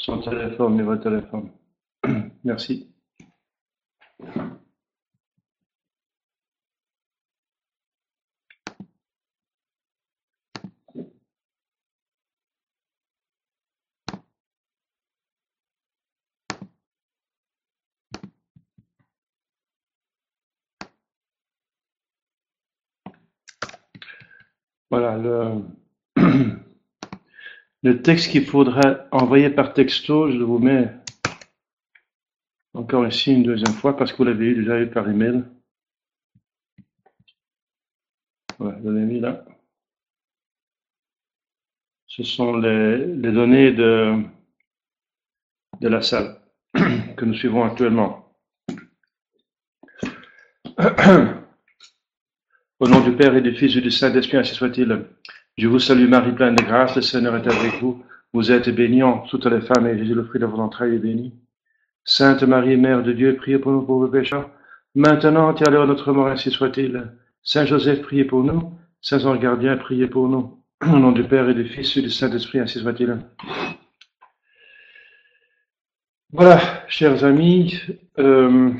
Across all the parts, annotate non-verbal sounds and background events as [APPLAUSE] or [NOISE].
Son téléphone, numéro de téléphone. Merci. Voilà, le, [CLEARS THROAT] le texte qu'il faudra envoyer par texto, je vous mets encore ici une deuxième fois parce que vous l'avez déjà eu par email. Voilà, je l'ai mis là. Ce sont les, les données de, de la salle [CLEARS THROAT] que nous suivons actuellement. [CLEARS THROAT] Au nom du Père et du Fils et du Saint-Esprit, ainsi soit-il. Je vous salue Marie, pleine de grâce, le Seigneur est avec vous. Vous êtes bénie entre toutes les femmes et Jésus, le fruit de vos entrailles, est béni. Sainte Marie, Mère de Dieu, priez pour nous pauvres pécheurs, maintenant et à l'heure de notre mort, ainsi soit-il. Saint Joseph, priez pour nous. Saint Ange gardien, priez pour nous. Au nom du Père et du Fils et du Saint-Esprit, ainsi soit-il. Voilà, chers amis, euh,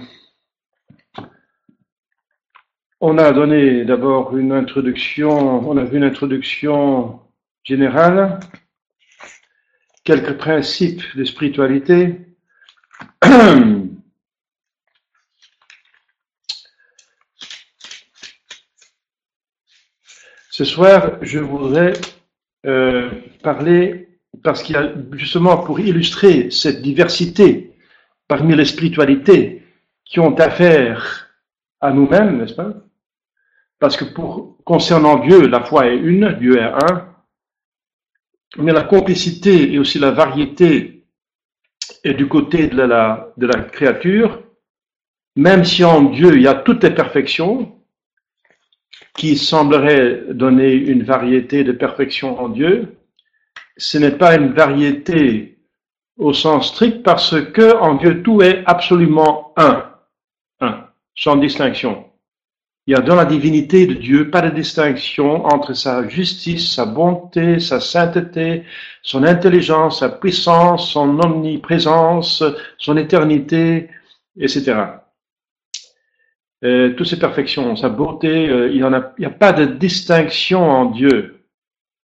on a donné d'abord une introduction, on a vu une introduction générale, quelques principes de spiritualité. [CLEARS THROAT] Ce soir, je voudrais euh, parler, parce qu'il y a justement pour illustrer cette diversité parmi les spiritualités qui ont affaire à nous-mêmes, n'est-ce pas? Parce que pour, concernant Dieu, la foi est une, Dieu est un, mais la complicité et aussi la variété est du côté de la, créature, même si en Dieu il y a toutes les perfections, qui sembleraient donner une variété de perfection en Dieu, ce n'est pas une variété au sens strict parce que en Dieu tout est absolument un, un, sans distinction. Il y a dans la divinité de Dieu pas de distinction entre sa justice, sa bonté, sa sainteté, son intelligence, sa puissance, son omniprésence, son éternité, etc. Euh, toutes ces perfections, sa beauté, euh, il n'y a, a pas de distinction en Dieu.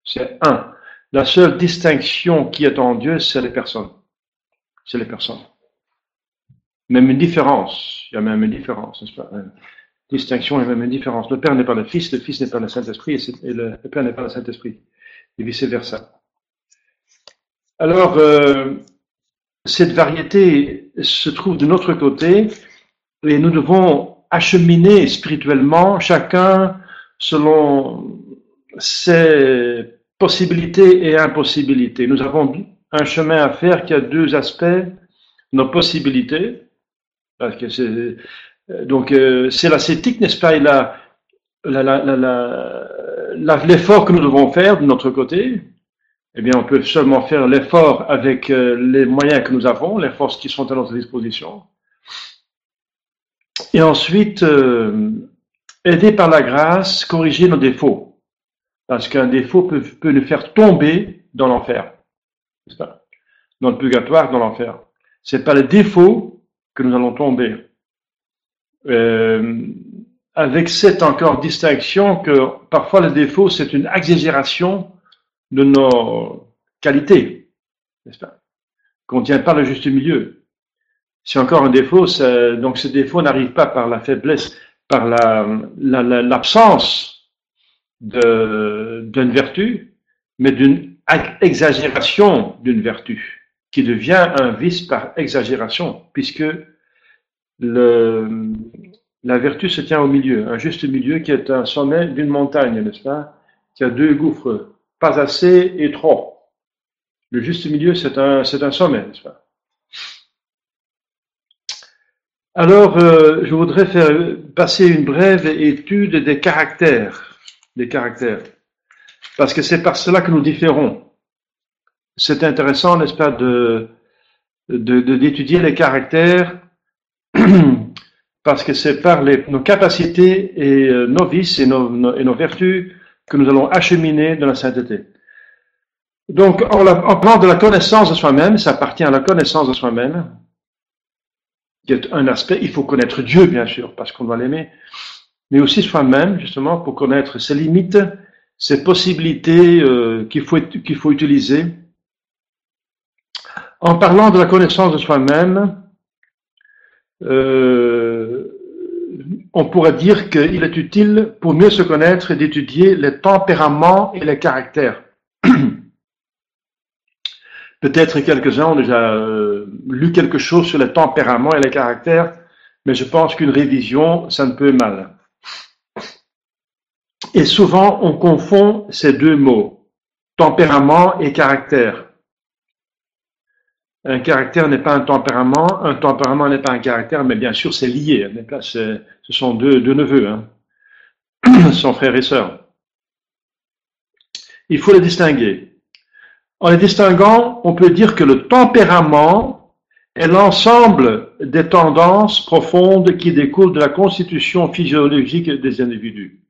C'est un. La seule distinction qui est en Dieu, c'est les personnes. C'est les personnes. Même une différence. Il y a même une différence, n'est-ce pas? Distinction et même une différence. Le Père n'est pas le Fils, le Fils n'est pas le Saint-Esprit, et, le, Père n'est pas le Saint-Esprit, et vice-versa. Alors, euh, cette variété se trouve de notre côté, et nous devons acheminer spirituellement, chacun selon ses possibilités et impossibilités. Nous avons un chemin à faire qui a deux aspects, nos possibilités, parce que c'est donc euh, c'est l'ascétique, n'est-ce pas, et la, l'effort que nous devons faire de notre côté, eh bien, on peut seulement faire l'effort avec euh, les moyens que nous avons, les forces qui sont à notre disposition. Et ensuite, aider par la grâce, corriger nos défauts. Parce qu'un défaut peut, peut nous faire tomber dans l'enfer. Dans le purgatoire, dans l'enfer. C'est pas le défaut que nous allons tomber. Euh, avec cette encore distinction que parfois le défaut, c'est une exagération de nos qualités, n'est-ce pas Qu'on ne tient pas le juste milieu. C'est encore un défaut, donc ce défaut n'arrive pas par la faiblesse, par l'absence la, d'une vertu, mais d'une exagération d'une vertu, qui devient un vice par exagération, puisque la vertu se tient au milieu, un juste milieu qui est un sommet d'une montagne, n'est-ce pas Qui a deux gouffres, pas assez et trop. Le juste milieu, c'est un, un sommet, n'est-ce pas Alors, euh, je voudrais faire passer une brève étude des caractères, des caractères, parce que c'est par cela que nous différons. C'est intéressant, n'est-ce pas, de, d'étudier les caractères [CLEARS THROAT] parce que c'est par nos capacités et euh, nos vices et nos, et nos vertus que nous allons acheminer dans la sainteté. Donc, en, parlant de la connaissance de soi-même, ça appartient à la connaissance de soi-même, qui est un aspect, il faut connaître Dieu, bien sûr, parce qu'on doit l'aimer, mais aussi soi-même, justement, pour connaître ses limites, ses possibilités euh, qu'il faut, qu'il faut utiliser. En parlant de la connaissance de soi-même, on pourrait dire qu'il est utile, pour mieux se connaître, d'étudier les tempéraments et les caractères. [CLEARS THROAT] Peut-être quelques-uns ont déjà euh, lu quelque chose sur les tempéraments et les caractères, mais je pense qu'une révision, ça ne peut mal. Et souvent, on confond ces deux mots, tempérament et caractère. Un caractère n'est pas un tempérament, un tempérament n'est pas un caractère, mais bien sûr, c'est lié. Ce sont deux, neveux, hein. [CLEARS THROAT] sont frères et sœurs. Il faut les distinguer. En les distinguant, on peut dire que le tempérament est l'ensemble des tendances profondes qui découlent de la constitution physiologique des individus.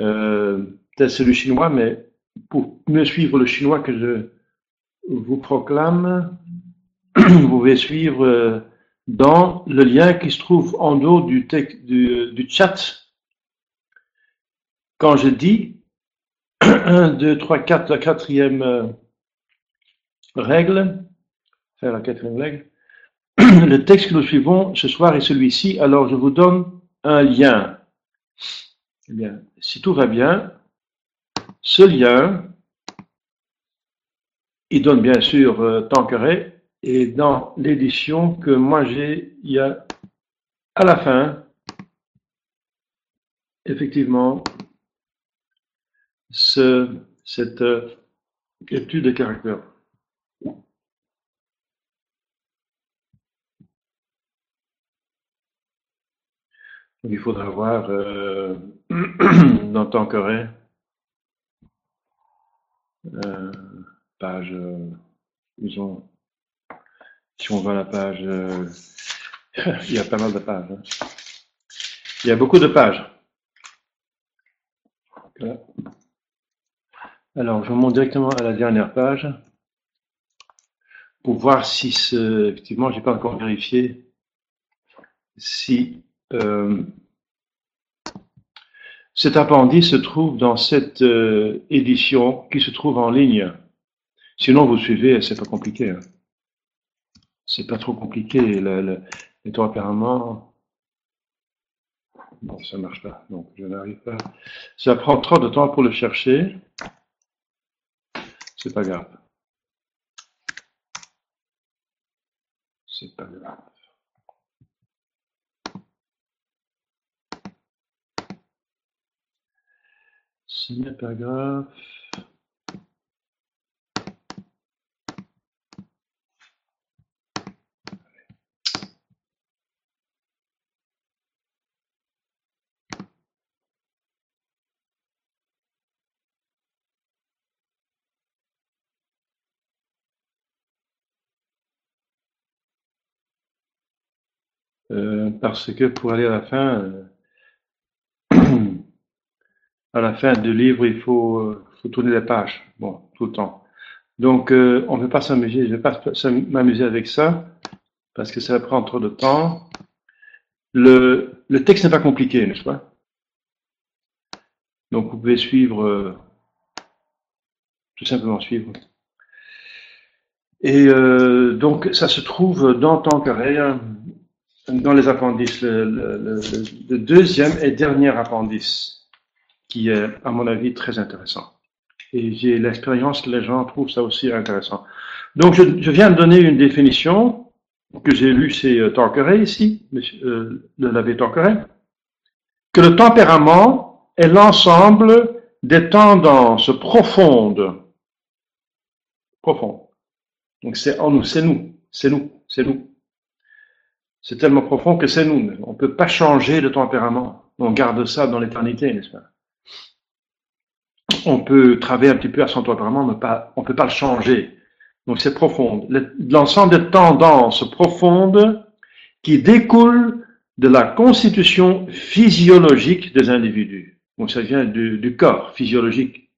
Euh, peut-être c'est le chinois, mais pour mieux suivre le chinois que je vous proclame, [CLEARS THROAT] vous pouvez suivre euh, dans le lien qui se trouve en haut du, chat. Quand je dis 1, 2, 3, 4, la quatrième règle, la quatrième règle. Le texte que nous suivons ce soir est celui-ci, alors je vous donne un lien. Eh bien, si tout va bien, ce lien, il donne bien sûr euh, Tanqueray, et dans l'édition que moi j'ai, il y a à la fin, effectivement, ce, cette euh, étude de caractère. il faudra voir euh, [CLEARS THROAT] dans coréen, euh, page, euh, si on va à la page, euh, [LAUGHS] il y a pas mal de pages. Hein. Il y a beaucoup de pages. Alors, je monte directement à la dernière page pour voir si, ce, effectivement, j'ai pas encore vérifié si euh, cet appendice se trouve dans cette édition qui se trouve en ligne. Sinon, vous suivez, c'est pas compliqué. Hein. C'est pas trop compliqué. Le, le, les tempéraments, non, ça marche pas. Donc, je n'arrive pas. Ça prend trop de temps pour le chercher. C'est pas grave. C'est pas grave. Ce n'est Euh, parce que pour aller à la fin, euh, [CLEARS THROAT] à la fin du livre, il faut, euh, tourner les pages, bon, tout le temps. Donc, on ne veut pas s'amuser, je ne vais pas m'amuser avec ça, parce que ça prend trop de temps. Le, texte n'est pas compliqué, n'est-ce pas? Donc, vous pouvez suivre, tout simplement suivre. Et donc, ça se trouve dans Tanqueray, dans les appendices, le, deuxième et dernier appendice, qui est, à mon avis, très intéressant. Et j'ai l'expérience les gens trouvent ça aussi intéressant. Donc, je, viens de donner une définition que j'ai lue chez euh, Tanqueray ici, euh, le l'abbé Tanqueray, que le tempérament est l'ensemble des tendances profondes. Profondes. Donc, c'est en nous, c'est nous, c'est nous, c'est nous c'est tellement profond que c'est nous. On ne peut pas changer de tempérament. On garde ça dans l'éternité, n'est-ce pas? On peut travailler un petit peu à son tempérament, mais pas, on ne peut pas le changer. Donc c'est profond. L'ensemble des tendances profondes qui découlent de la constitution physiologique des individus. Donc ça vient du, du corps physiologique.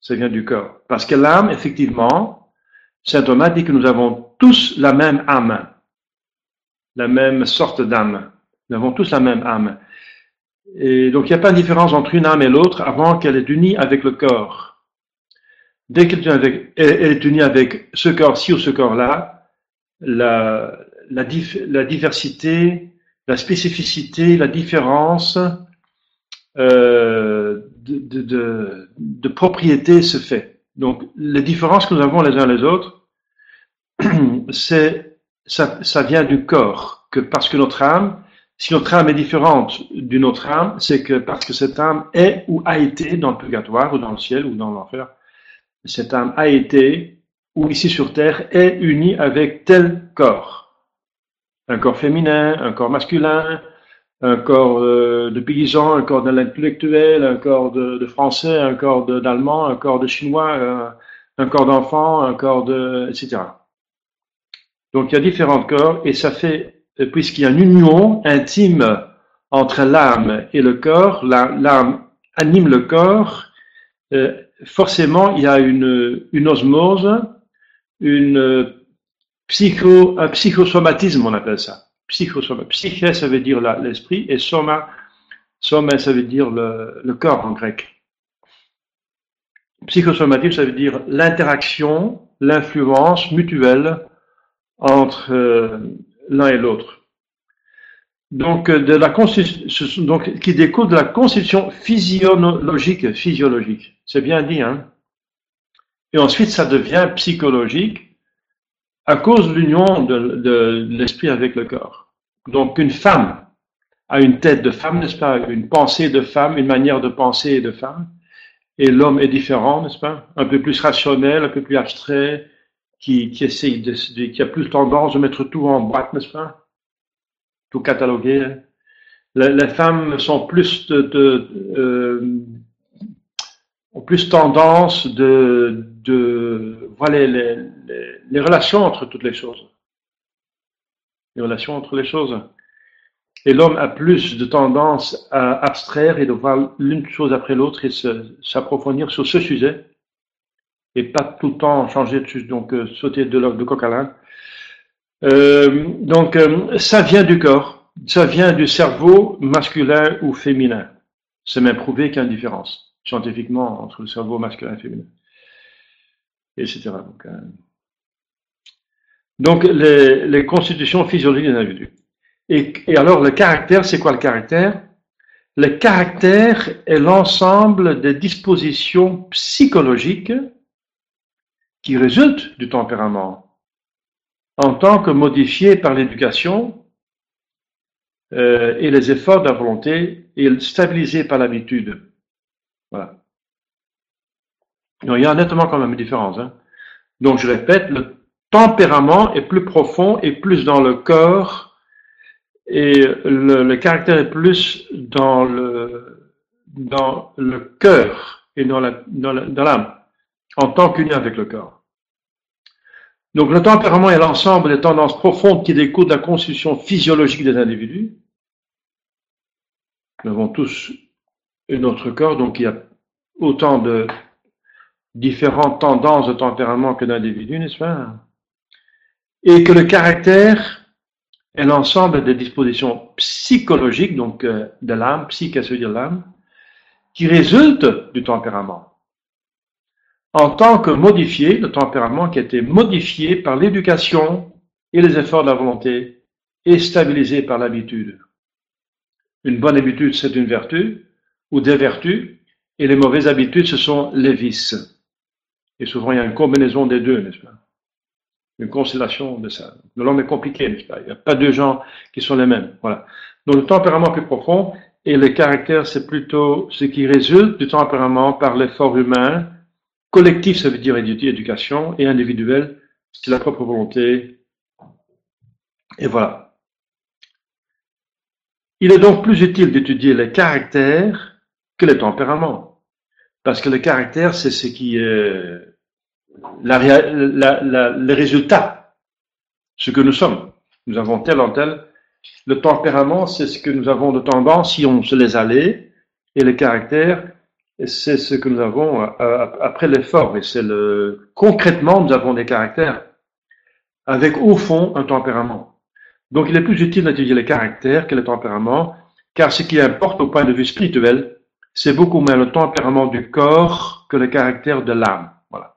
ça vient du corps. Parce que l'âme, effectivement, saint Thomas dit que nous avons tous la même âme, la même sorte d'âme. Nous avons tous la même âme. Et donc, il n'y a pas de différence entre une âme et l'autre avant qu'elle est unie avec le corps. Dès qu'elle est unie avec ce corps-ci ou ce corps-là, la, diversité, la spécificité, la différence euh, de, de, de, propriété se fait. Donc, les différences que nous avons les uns les autres, [CLEARS THROAT] c'est ça, ça vient du corps, que parce que notre âme, si notre âme est différente d'une autre âme, c'est que parce que cette âme est ou a été dans le purgatoire ou dans le ciel ou dans l'enfer, cette âme a été ou ici sur terre est unie avec tel corps. Un corps féminin, un corps masculin, un corps euh, de paysan, un corps d'intellectuel, un corps de, français, un corps d'allemand, un corps de chinois, un, corps d'enfant, un corps de, etc. Donc il y a différents corps et ça fait, puisqu'il y a une union intime entre l'âme et le corps, l'âme anime le corps, euh, forcément il y a une, osmose, psycho, un psychosomatisme on appelle ça. Psychosoma. Psyché, ça veut dire l'esprit, et soma, ça veut dire le, le corps en grec. Psychosomatique, ça veut dire l'interaction, l'influence mutuelle entre euh, l'un et l'autre. Donc, euh, donc, qui découle de la constitution physiologique, physiologique. C'est bien dit, hein. Et ensuite, ça devient psychologique à cause de l'union de l'esprit avec le corps. Donc une femme a une tête de femme, n'est-ce pas, une pensée de femme, une manière de penser de femme, et l'homme est différent, n'est-ce pas, un peu plus rationnel, un peu plus abstrait, qui, essaye qui a plus tendance de mettre tout en boîte, n'est-ce pas, tout cataloguer. Les, femmes sont plus de, euh, ont plus tendance de, de voir les, les, les relations entre toutes les choses les relations entre les choses. Et l'homme a plus de tendance à abstraire et de voir l'une chose après l'autre et s'approfondir sur ce sujet et pas tout le temps changer de sujet, donc euh, sauter de, de coq à. Euh, donc euh, ça vient du corps, ça vient du cerveau masculin ou féminin. C'est même prouvé qu'il y a une différence scientifiquement entre le cerveau masculin et féminin, etc. Donc, donc, les, constitutions physiologiques des individus. Et, et alors, le caractère, c'est quoi le caractère? Le caractère est l'ensemble des dispositions psychologiques qui résultent du tempérament, en tant que modifiées par l'éducation euh, et les efforts de la volonté et stabilisées par l'habitude. Voilà. Donc, il y a nettement quand même une différence. Hein. Donc, je répète, le tempérament est plus profond et plus dans le corps et le, caractère est plus dans le, dans le cœur et dans l'âme, dans l'âme, en tant qu'uni avec le corps. Donc le tempérament est l'ensemble des tendances profondes qui découlent de la constitution physiologique des individus. Nous avons tous un autre corps, donc il y a autant de différentes tendances de tempérament que d'individus, n'est-ce pas? Et que le caractère est l'ensemble des dispositions psychologiques, donc euh, de l'âme, psyche, ça veut dire l'âme, qui résultent du tempérament. En tant que modifié, le tempérament qui a été modifié par l'éducation et les efforts de la volonté et stabilisé par l'habitude. Une bonne habitude, c'est une vertu ou des vertus, et les mauvaises habitudes, ce sont les vices. Et souvent, il y a une combinaison des deux, n'est-ce pas? Une constellation de ça. L'homme est compliqué, n'est-ce pas? Il n'y a pas deux gens qui sont les mêmes. Voilà. Donc le tempérament plus profond et le caractère, c'est plutôt ce qui résulte du tempérament par l'effort humain. Collectif, ça veut dire éducation, et individuel, c'est la propre volonté. Et voilà. Il est donc plus utile d'étudier les caractères que les tempéraments. Parce que le caractère, c'est ce qui est la, la, ce que nous sommes. Nous avons tel en tel. Le tempérament, c'est ce que nous avons de tendance si on se laisse aller, et le caractère, c'est ce que nous avons euh, après l'effort, et c'est le concrètement nous avons des caractères avec au fond un tempérament. Donc il est plus utile d'étudier les caractères que le tempérament, car ce qui importe au point de vue spirituel, c'est beaucoup moins le tempérament du corps que le caractère de l'âme. Voilà.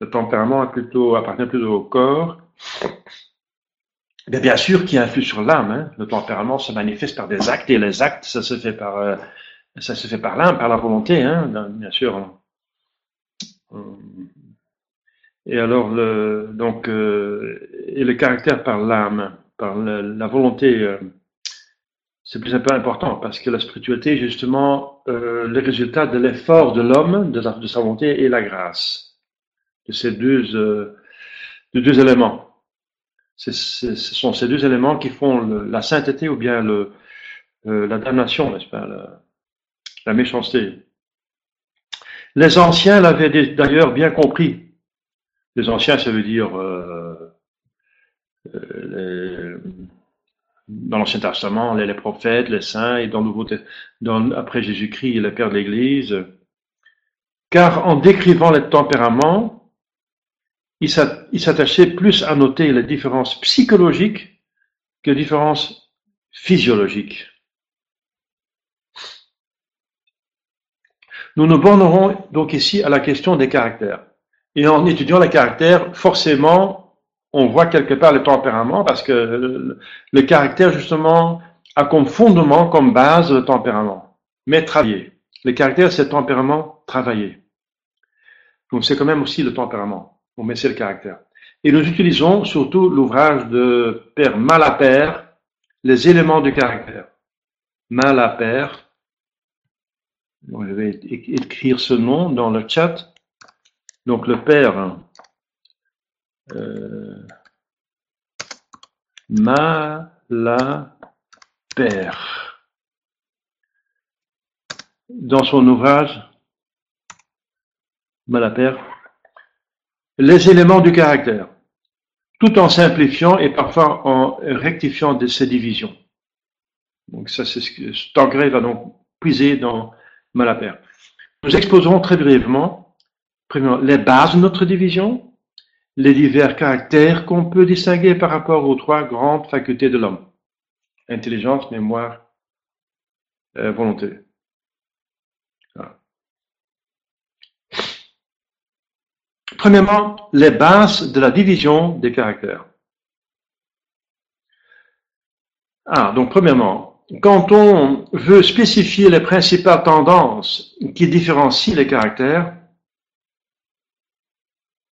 Le tempérament appartient plutôt au corps. Mais bien sûr, qui influe sur l'âme. Hein. Le tempérament se manifeste par des actes et les actes, ça se fait par, euh, ça se fait par l'âme, par la volonté, hein, bien sûr. Et alors, le, donc, euh, et le caractère par l'âme, par la volonté, euh, c'est plus un peu important parce que la spiritualité justement euh, le résultat de l'effort de l'homme, de, sa volonté et la grâce, de ces deux, euh, de deux éléments. ce sont ces deux éléments qui font la sainteté ou bien le, euh, la damnation, n'est-ce pas, la méchanceté. Les anciens l'avaient d'ailleurs bien compris. Les anciens, ça veut dire euh, euh, les, dans l'Ancien Testament, les, prophètes, les saints, et dans le Nouveau dans, après Jésus-Christ, le Père de l'Église. Car en décrivant les tempéraments, il s'attachait plus à noter les différences psychologiques que les différences physiologiques. Nous nous bornerons donc ici à la question des caractères. Et en étudiant les caractères, forcément, on voit quelque part le tempérament parce que le, caractère, justement, a comme fondement, comme base le tempérament. Mais travailler. Le caractère, c'est le tempérament travaillé. Donc, c'est quand même aussi le tempérament. Bon, mais c'est le caractère. Et nous utilisons surtout l'ouvrage de Père Malapère, les éléments du caractère. Malapère. je vais écrire ce nom dans le chat. Donc, le Père euh, père Dans son ouvrage, Malapère, les éléments du caractère, tout en simplifiant et parfois en rectifiant de ces divisions. Donc ça, c'est ce que Tangré va donc puiser dans Malapère. Nous exposerons très brièvement, premièrement, les bases de notre division, les divers caractères qu'on peut distinguer par rapport aux trois grandes facultés de l'homme. Intelligence, mémoire, euh, volonté. Premièrement, les bases de la division des caractères. Ah, donc premièrement, quand on veut spécifier les principales tendances qui différencient les caractères,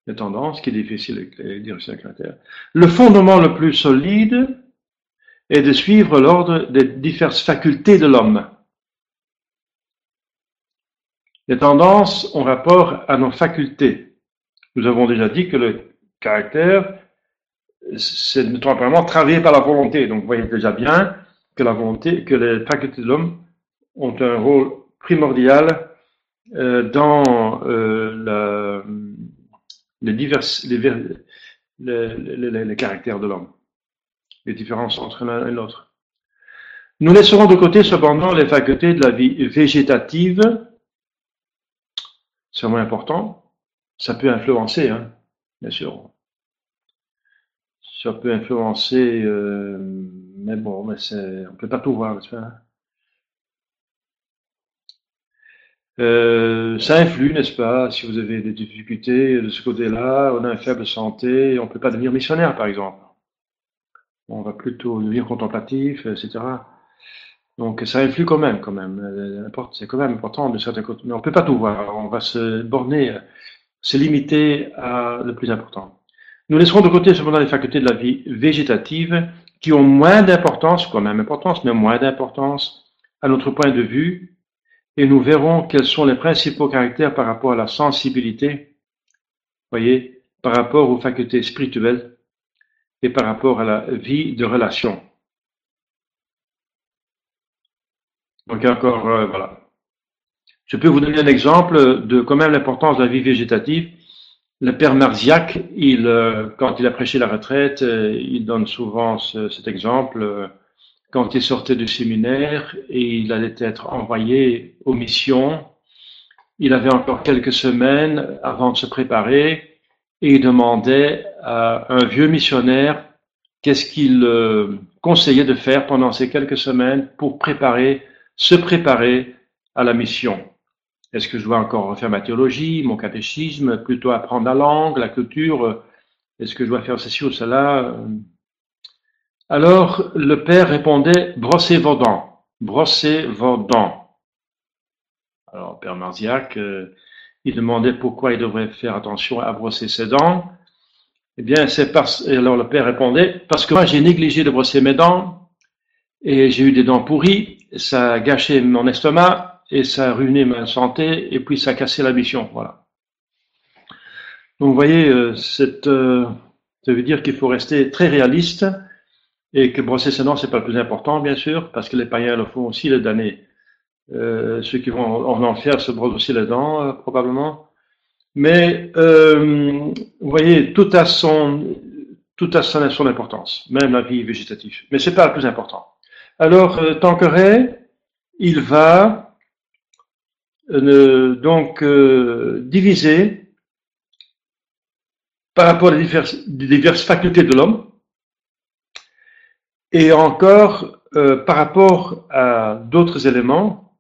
les tendances, qui difficile à dire sur caractère. Le fondement le plus solide est de suivre l'ordre des diverses facultés de l'homme. Les tendances ont rapport à nos facultés. Nous avons déjà dit que le caractère, c'est vraiment travaillé par la volonté. Donc, vous voyez déjà bien que la volonté, que les facultés de l'homme ont un rôle primordial euh, dans euh, les, divers, les, caractères de l'homme, les différences entre l'un et l'autre. Nous laisserons de côté cependant les facultés de la vie végétative. C'est moins important. Ça peut influencer, hein, bien sûr. Ça peut influencer, euh, mais bon, mais c'est, on peut pas tout voir, euh, ça influe, n'est-ce pas Si vous avez des difficultés de ce côté-là, on a une faible santé, on ne peut pas devenir missionnaire, par exemple. On va plutôt devenir contemplatif, etc. Donc ça influe quand même, quand même. Euh, c'est quand même important de certains côtés. Mais on ne peut pas tout voir. On va se borner, se limiter à le plus important. Nous laisserons de côté cependant les facultés de la vie végétative qui ont moins d'importance, quand même importance, mais moins d'importance à notre point de vue et nous verrons quels sont les principaux caractères par rapport à la sensibilité, voyez, par rapport aux facultés spirituelles et par rapport à la vie de relation. Donc encore, euh, voilà. Je peux vous donner un exemple de quand même l'importance de la vie végétative. Le père Marziac, il, euh, quand il a prêché la retraite, euh, il donne souvent cet exemple quand il sortait du séminaire et il allait être envoyé aux missions, il avait encore quelques semaines avant de se préparer et il demandait à un vieux missionnaire qu'est-ce qu'il euh, conseillait de faire pendant ces quelques semaines pour préparer, se préparer à la mission. Est-ce que je dois encore refaire ma théologie, mon catéchisme, plutôt apprendre la langue, la culture Est-ce que je dois faire ceci ou cela Alors le père répondait brossez vos dents, brossez vos dents. Alors père Marziac, euh, il demandait pourquoi il devrait faire attention à brosser ses dents. Eh bien, c'est parce, alors le père répondait, parce que moi j'ai négligé de brosser mes dents et j'ai eu des dents pourries, ça a gâché mon estomac et ça a ruiné ma santé et puis ça a cassé la mission, voilà. Donc vous voyez, euh, euh, ça veut dire qu'il faut rester très réaliste et que brosser ses dents c'est pas le plus important bien sûr, parce que les païens le font aussi les damnés. Euh, ceux qui vont en enfer se brossent aussi les dents probablement. Mais vous voyez, tout a son tout a son, importance, même la vie végétative. Mais c'est pas le plus important. Alors, euh, Tanqueray, il va euh, donc euh, diviser par rapport aux diverses, diverses facultés de l'homme et encore par rapport à d'autres éléments,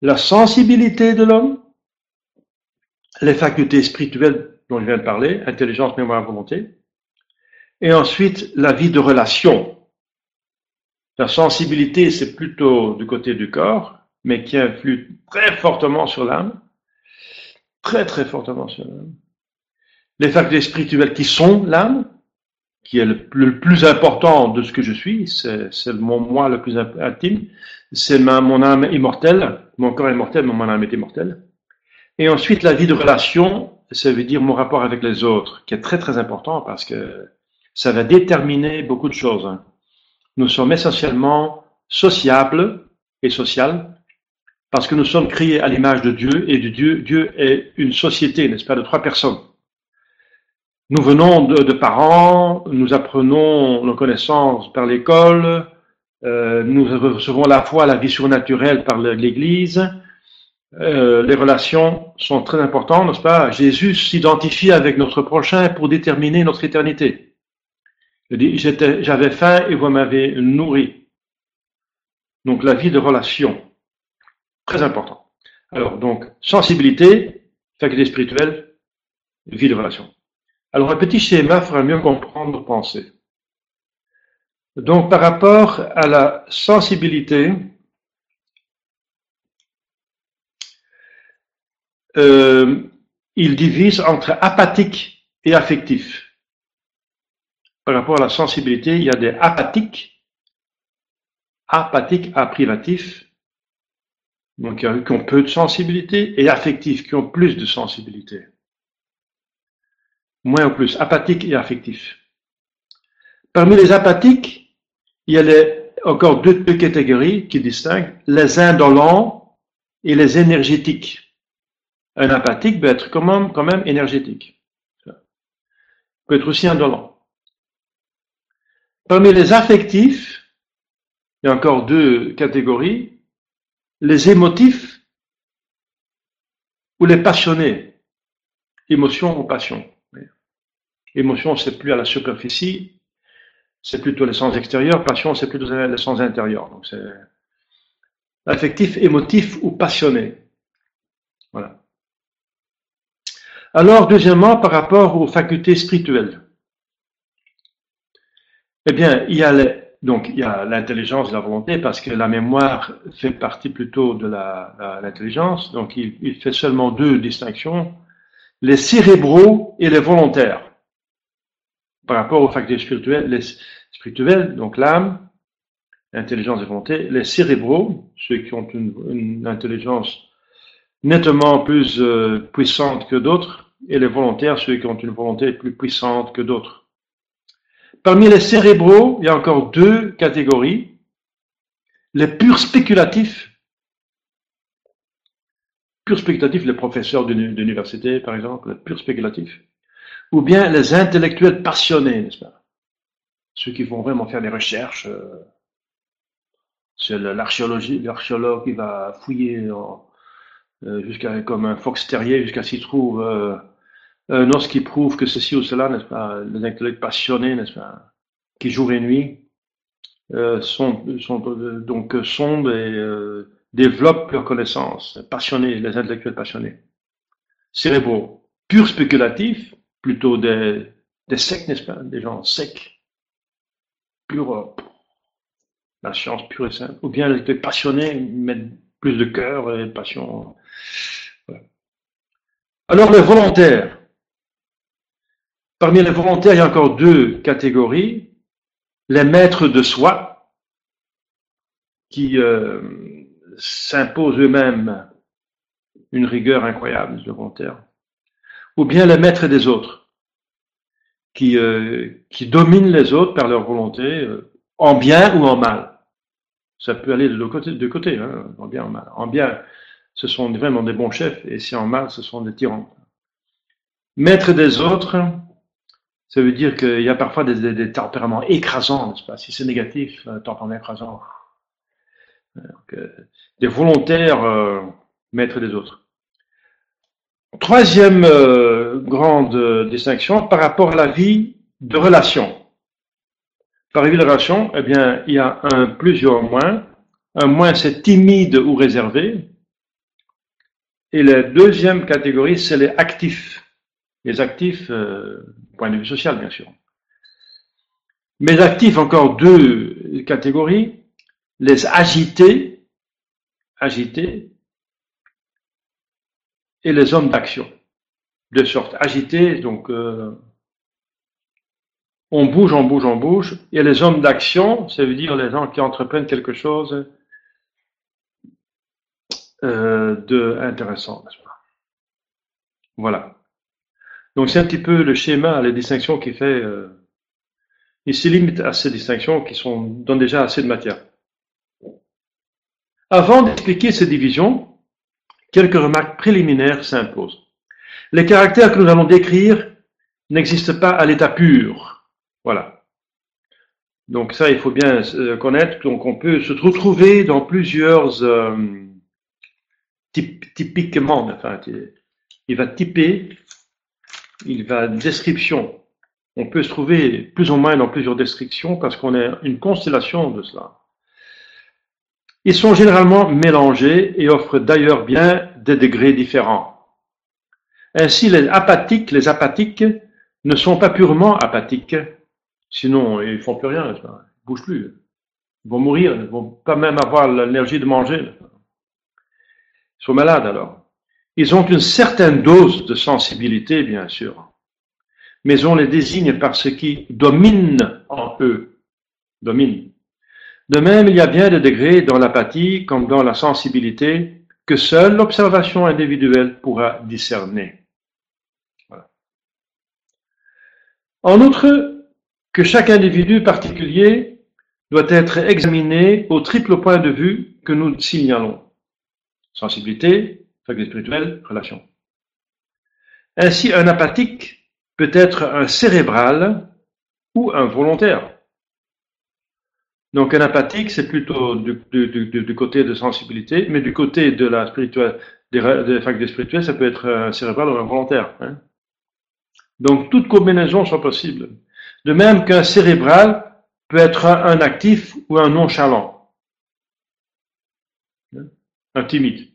la sensibilité de l'homme, les facultés spirituelles dont je viens de parler, intelligence, mémoire, volonté, et ensuite la vie de relation. La sensibilité, c'est plutôt du côté du corps, mais qui influe très fortement sur l'âme, très très fortement sur l'âme. Les facultés spirituelles qui sont l'âme, qui est le, plus important de ce que je suis, c'est mon moi le plus intime, c'est mon âme immortelle, mon corps est mortel, mais mon âme est immortelle. Et ensuite, la vie de relation, ça veut dire mon rapport avec les autres, qui est très très important parce que ça va déterminer beaucoup de choses. Nous sommes essentiellement sociables et sociales parce que nous sommes créés à l'image de Dieu et de Dieu. Dieu est une société, n'est-ce pas, de trois personnes. Nous venons de, parents, nous apprenons nos connaissances par l'école, euh, nous recevons la foi, la vie surnaturelle par l'Église. Euh, les relations sont très importantes, n'est-ce pas? Jésus s'identifie avec notre prochain pour déterminer notre éternité. Il dit, j'avais faim et vous m'avez nourri. Donc la vie de relation, très important. Alors donc sensibilité, faculté spirituelle, vie de relation. Alors un petit schéma fera mieux comprendre pensée. Donc par rapport à la sensibilité, euh, il divise entre apathique et affectif. Par rapport à la sensibilité, il y a des apathiques, apathiques à privatif, donc qui ont peu de sensibilité, et affectifs qui ont plus de sensibilité. Moins ou plus, apathiques et affectifs. Parmi les apathiques, il y a encore deux, catégories qui distinguent, les indolents et les énergétiques. Un apathique peut être quand même, quand même énergétique. Peut être aussi indolent. Parmi les affectifs, il y a encore deux catégories, les émotifs ou les passionnés. Émotion ou passion. Émotion, c'est plus à la superficie, c'est plutôt sens extérieur, passion, c'est plutôt sens intérieur. Donc c'est affectif, émotif ou passionné. Voilà. Alors, deuxièmement, par rapport aux facultés spirituelles. Eh bien, il y a donc il y a l'intelligence et la volonté parce que la mémoire fait partie plutôt de l'intelligence. donc il, fait seulement deux distinctions les cérébraux et les volontaires par rapport aux facultés spirituelles, les spirituelles, donc l'âme, l'intelligence et volonté, les cérébraux, ceux qui ont une, intelligence nettement plus euh, puissante que d'autres, et les volontaires, ceux qui ont une volonté plus puissante que d'autres. Parmi les cérébraux, il y a encore deux catégories. Les purs spéculatifs, purs spéculatifs, les professeurs d'université, par exemple, les purs spéculatifs, ou bien les intellectuels passionnés, n'est-ce pas? Ceux qui vont vraiment faire des recherches. Euh, c'est l'archéologie, l'archéologue qui va fouiller euh, comme un fox terrier, jusqu'à s'y trouve euh, un os qui que ceci ou cela, n'est-ce pas, les intellects passionnés, n'est-ce pas, qui jour et nuit euh, sont, sont donc sondent et développent leurs connaissances, passionnés, les intellectuels passionnés, cérébraux, purs spéculatifs, plutôt des, des secs, n'est-ce pas, des gens secs, purs, la science pure et simple, ou bien les passionnés mettent plus de cœur et passion. Alors les volontaires. Parmi les volontaires, il y a encore deux catégories. Les maîtres de soi, qui euh, s'imposent eux-mêmes une rigueur incroyable, les volontaires. Ou bien les maîtres des autres, qui, euh, qui dominent les autres par leur volonté, euh, en bien ou en mal. Ça peut aller de deux côtés, de côté hein, en bien, en mal. En bien, ce sont vraiment des bons chefs, et si en mal, ce sont des tyrans. Maître des autres, ça veut dire qu'il y a parfois des, tempéraments écrasants, n'est-ce pas? Si c'est négatif, un tempérament écrasant. Euh, des volontaires euh, maîtres des autres. Troisième euh, grande distinction par rapport à la vie de relation. Par évidence, eh bien, il y a un plusieurs moins. Un moins, c'est timide ou réservé. Et la deuxième catégorie, c'est les actifs. Les actifs, euh, point de vue social, bien sûr. Mais actifs, encore deux catégories. Les agités, agités, et les hommes d'action. De sorte, agités, donc, euh, on bouge, on bouge, on bouge. Et les hommes d'action, ça veut dire les gens qui entreprennent quelque chose euh, de intéressant, n'est-ce pas? Voilà. Donc c'est un petit peu le schéma, les distinctions qui fait. Euh, il se limite à ces distinctions qui sont, donnent déjà assez de matière. Avant d'expliquer ces divisions, quelques remarques préliminaires s'imposent. Les caractères que nous allons décrire n'existent pas à l'état pur. Voilà. Donc ça, il faut bien euh, connaître. Donc on peut se retrouver dans plusieurs euh, typiquement. Enfin, il va typer, il va description. On peut se trouver plus ou moins dans plusieurs descriptions parce qu'on est une constellation de cela. Ils sont généralement mélangés et offrent d'ailleurs bien des degrés différents. Ainsi, les apathiques, les apathiques ne sont pas purement apathiques, Sinon, ils font plus rien, ils bougent plus. Ils vont mourir, ils vont pas même avoir l'énergie de manger. Ils sont malades alors. Ils ont une certaine dose de sensibilité, bien sûr, mais on les désigne par ce qui domine en eux. Domine. De même, il y a bien des degrés dans l'apathie comme dans la sensibilité que seule l'observation individuelle pourra discerner. En outre, que chaque individu particulier doit être examiné au triple point de vue que nous signalons. Sensibilité, faculté spirituelle, relation. Ainsi, un apathique peut être un cérébral ou un volontaire. Donc un apathique, c'est plutôt du, côté de sensibilité, mais du côté de la spirituelle, des, ça peut être un cérébral ou un volontaire. Hein. Donc toutes combinaisons sont possibles. De même qu'un cérébral peut être un actif ou un nonchalant, un timide.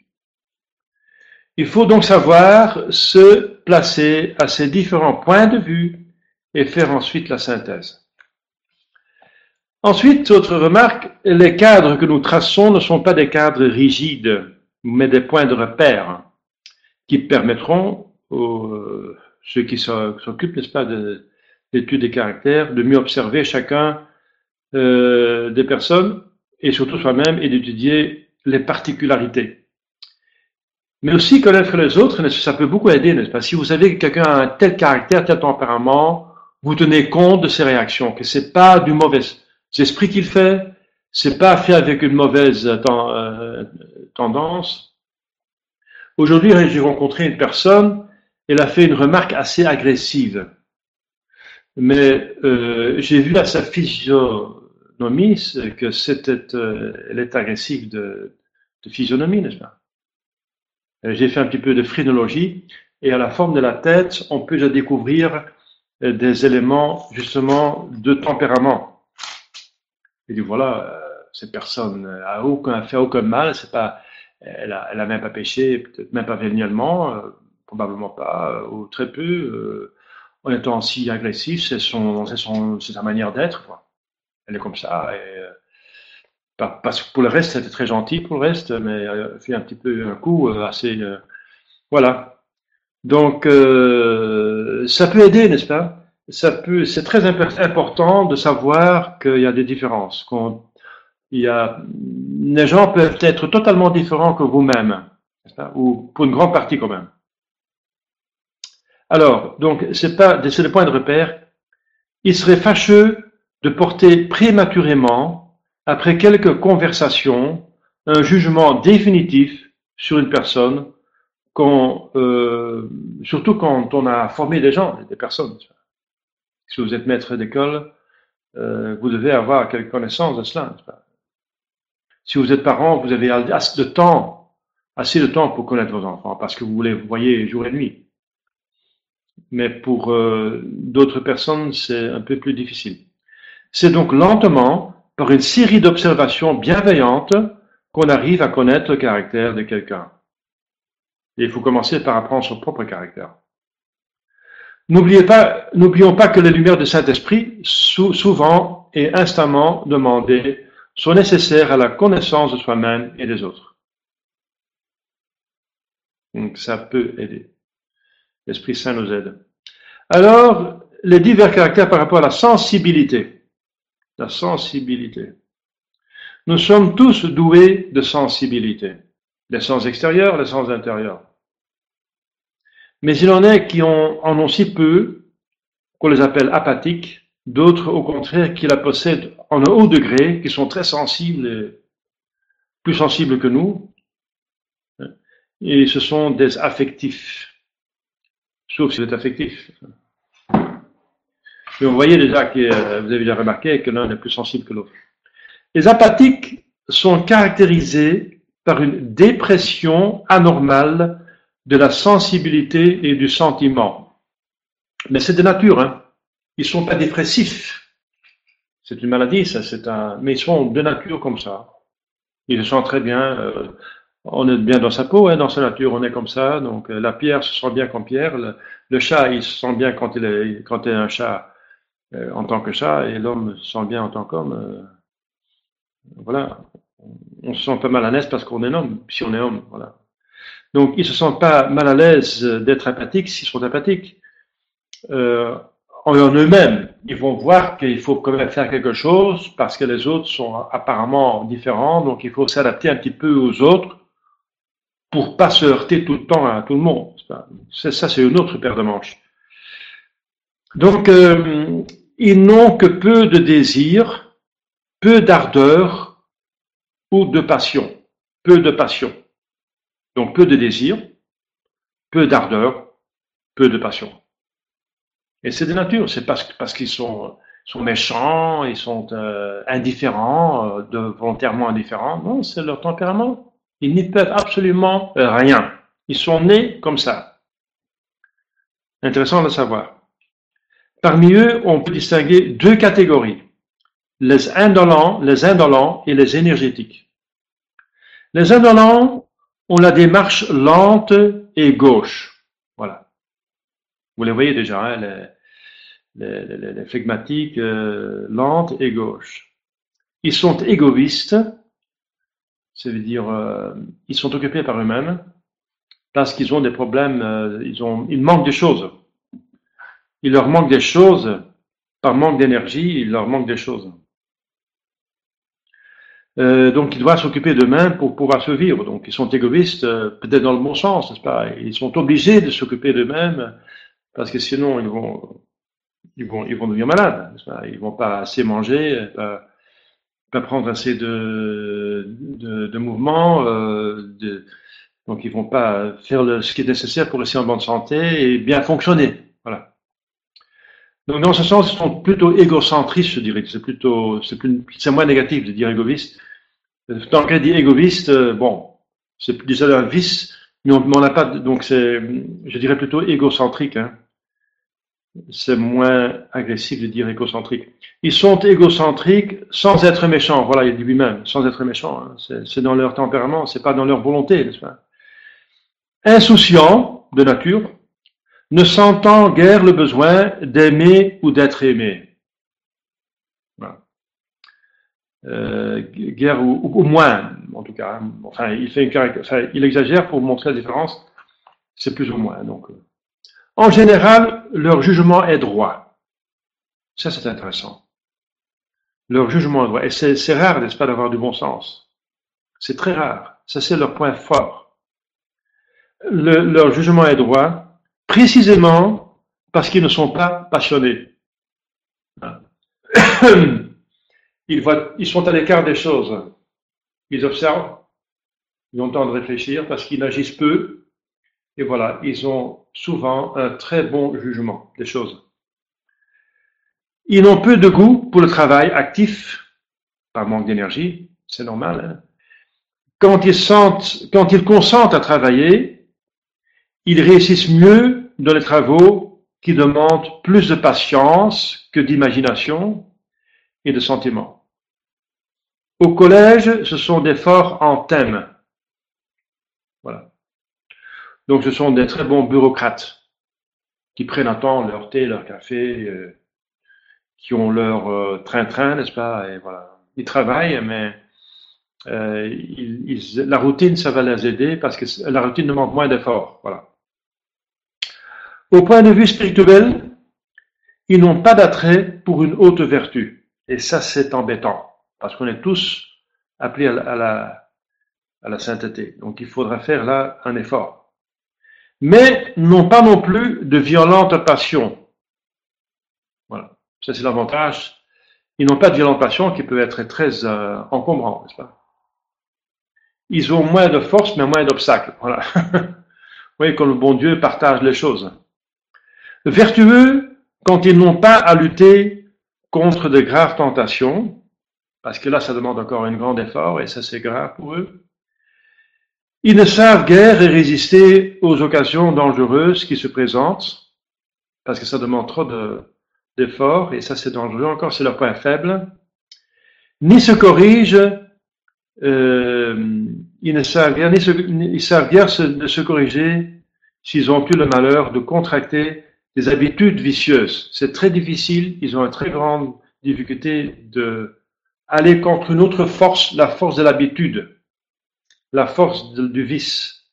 Il faut donc savoir se placer à ces différents points de vue et faire ensuite la synthèse. Ensuite, autre remarque, les cadres que nous traçons ne sont pas des cadres rigides, mais des points de repère qui permettront aux euh, ceux qui s'occupent, n'est-ce pas, de, l'étude des caractères, de mieux observer chacun euh, des personnes et surtout soi-même et d'étudier les particularités. Mais aussi connaître les autres, ça peut beaucoup aider, n'est-ce pas? Si vous savez que quelqu'un a un tel caractère, tel tempérament, vous tenez compte de ses réactions, que c'est pas du mauvais esprit qu'il fait, c'est pas fait avec une mauvaise euh, tendance. Aujourd'hui, j'ai rencontré une personne, elle a fait une remarque assez agressive. Mais euh, j'ai vu à sa physionomie que c'était, euh, elle est agressive de, de physionomie, n'est-ce pas? Euh, j'ai fait un petit peu de phrénologie et à la forme de la tête, on peut découvrir euh, des éléments justement de tempérament. Et dit voilà, euh, cette personne a aucun fait aucun mal, c'est pas, elle a, elle a même pas péché, peut-être même pas véniellement, probablement pas, ou très peu. en étant si agressif, c'est son, son, sa manière d'être. Elle est comme ça. Et, parce que pour le reste, c'était très gentil pour le reste, mais euh, fait un petit peu un coup euh, assez. Euh, voilà. Donc, ça peut aider, n'est-ce pas? Ça peut. C'est très important de savoir qu'il y a des différences. Il y a, les gens peuvent être totalement différents que vous-même, ou pour une grande partie quand même. Alors, donc, c'est pas, c'est le point de repère. Il serait fâcheux de porter prématurément après quelques conversations, un jugement définitif sur une personne, euh, surtout quand on a formé des gens, des personnes. Si vous êtes maître d'école, euh, vous devez avoir quelques connaissances de cela. Si vous êtes parent, vous avez assez de temps, assez de temps pour connaître vos enfants, parce que vous les voyez jour et nuit. Mais pour euh, d'autres personnes, c'est un peu plus difficile. C'est donc lentement par une série d'observations bienveillantes qu'on arrive à connaître le caractère de quelqu'un. Et il faut commencer par apprendre son propre caractère. N'oublions pas que les lumières du Saint-Esprit, souvent et instamment demandées, sont nécessaires à la connaissance de soi-même et des autres. Donc ça peut aider. L'Esprit Saint nous aide. Alors, les divers caractères par rapport à la sensibilité la sensibilité. Nous sommes tous doués de sensibilité, les sens extérieurs, les sens intérieurs. Mais il en est qui en, ont si peu qu'on les appelle apathiques, d'autres au contraire qui la possèdent en un haut degré, qui sont très sensibles, plus sensibles que nous, et ce sont des affectifs, sauf si vous êtes affectif vous voyez déjà que euh, vous avez déjà remarqué que l'un est plus sensible que l'autre. Les apathiques sont caractérisés par une dépression anormale de la sensibilité et du sentiment. Mais c'est de nature, hein. Ils sont pas dépressifs. C'est une maladie, ça, c'est un, mais ils sont de nature comme ça. Ils se sentent très bien, euh, on est bien dans sa peau, hein, dans sa nature, on est comme ça. Donc, euh, la pierre se sent bien comme pierre. Le, chat, il se sent bien quand il est, quand il est un chat euh, en tant que chat et l'homme se sent bien en tant qu'homme. Euh, voilà. On se sent pas mal à l'aise parce qu'on est homme, si on est homme. Voilà. Donc, ils se sentent pas mal à l'aise d'être apathiques s'ils sont apathiques. Euh, en eux-mêmes, ils vont voir qu'il faut quand même faire quelque chose parce que les autres sont apparemment différents, donc il faut s'adapter un petit peu aux autres pour pas se heurter tout le temps à tout le monde. Ça, c'est une autre paire de manches. Donc, ils n'ont que peu de désir, peu d'ardeur ou de passion. Peu de passion. Donc peu de désir, peu d'ardeur, peu de passion. Et c'est de nature, c'est parce, qu'ils sont, méchants, ils sont euh, indifférents, euh, volontairement indifférents. Non, c'est leur tempérament. Ils n'y peuvent absolument rien. Ils sont nés comme ça. Intéressant de savoir. Parmi eux, on peut distinguer deux catégories, les indolents, les indolents et les énergétiques. Les indolents ont la démarche lente et gauche. Voilà. Vous les voyez déjà, hein, les, les, flegmatiques euh, lentes et gauches. Ils sont égoïstes, ça veut dire euh, ils sont occupés par eux-mêmes parce qu'ils ont des problèmes, euh, ils, ont, ils manquent de choses il leur manque des choses, par manque d'énergie, il leur manque des choses. Euh, donc ils doivent s'occuper d'eux-mêmes pour pouvoir survivre. Donc ils sont égoïstes, euh, peut-être dans le bon sens, n'est-ce pas? Ils sont obligés de s'occuper d'eux-mêmes parce que sinon ils vont, ils vont, ils vont devenir malades. Pas? Ils vont pas assez manger, pas, pas prendre assez de, mouvements, euh, donc ils vont pas faire ce qui est nécessaire pour rester en bonne santé et bien fonctionner. Donc, dans ce sens, ils sont plutôt égocentristes, je dirais. C'est plutôt, c'est plus, c'est moins négatif de dire égoïste. Tant qu'elle dit égoïste, euh, bon, c'est déjà un vice Mais on n'a pas, donc c'est, je dirais plutôt égocentrique. Hein. C'est moins agressif de dire égocentrique. Ils sont égocentriques sans être méchants. Voilà, il dit lui-même, sans être méchants. Hein. C'est dans leur tempérament, c'est pas dans leur volonté, n'est-ce pas? Insouciants de nature, ne sentant guère le besoin d'aimer ou d'être aimé. Euh, guère ou, ou, moins, en tout cas. Hein. Enfin, il fait une enfin, il exagère pour montrer la différence. C'est plus ou moins. Donc, euh. en général, leur jugement est droit. Ça, c'est intéressant. Leur jugement est droit. Et c'est rare, n'est-ce pas, d'avoir du bon sens. C'est très rare. Ça, c'est leur point fort. Le, leur jugement est droit, précisément parce qu'ils ne sont pas passionnés. Ils, sont à l'écart des choses. Ils observent, ils ont le temps de réfléchir parce qu'ils agissent peu. Et voilà, ils ont souvent un très bon jugement des choses. Ils n'ont peu de goût pour le travail actif, par manque d'énergie, c'est normal. Hein. Quand ils sentent, quand ils consentent à travailler, ils réussissent mieux dans les travaux qui demandent plus de patience que d'imagination et de sentiments. Au collège, ce sont des forts en thème. Voilà. Donc, ce sont des très bons bureaucrates qui prennent un temps leur thé, leur café, euh, qui ont leur euh, train-train, n'est-ce pas Et voilà. Ils travaillent, mais euh, la routine, ça va les aider parce que la routine demande moins d'efforts. Voilà. Au point de vue spirituel, ils n'ont pas d'attrait pour une haute vertu. Et ça, c'est embêtant parce qu'on est tous appelés à la, sainteté. Donc il faudra faire là un effort. Mais non pas non plus de violentes passions. Voilà, ça c'est l'avantage. Ils n'ont pas de violentes passions qui peuvent être très euh, encombrants, n'est-ce pas? Ils ont moins de force, mais moins d'obstacles. Voilà. [LAUGHS] Vous voyez, comme le bon Dieu partage les choses. Vertueux, quand ils n'ont pas à lutter contre de graves tentations, parce que là, ça demande encore un grand effort et ça, c'est grave pour eux. Ils ne savent guère résister aux occasions dangereuses qui se présentent, parce que ça demande trop d'efforts et ça, c'est dangereux encore, c'est leur point faible. Ni se corrigent, euh, ils ne savent guère, ni se, ils savent guère de se corriger s'ils ont eu le malheur de contracter des habitudes vicieuses. C'est très difficile, ils ont une très grande difficulté de aller contre une autre force, la force de l'habitude, la force du vice.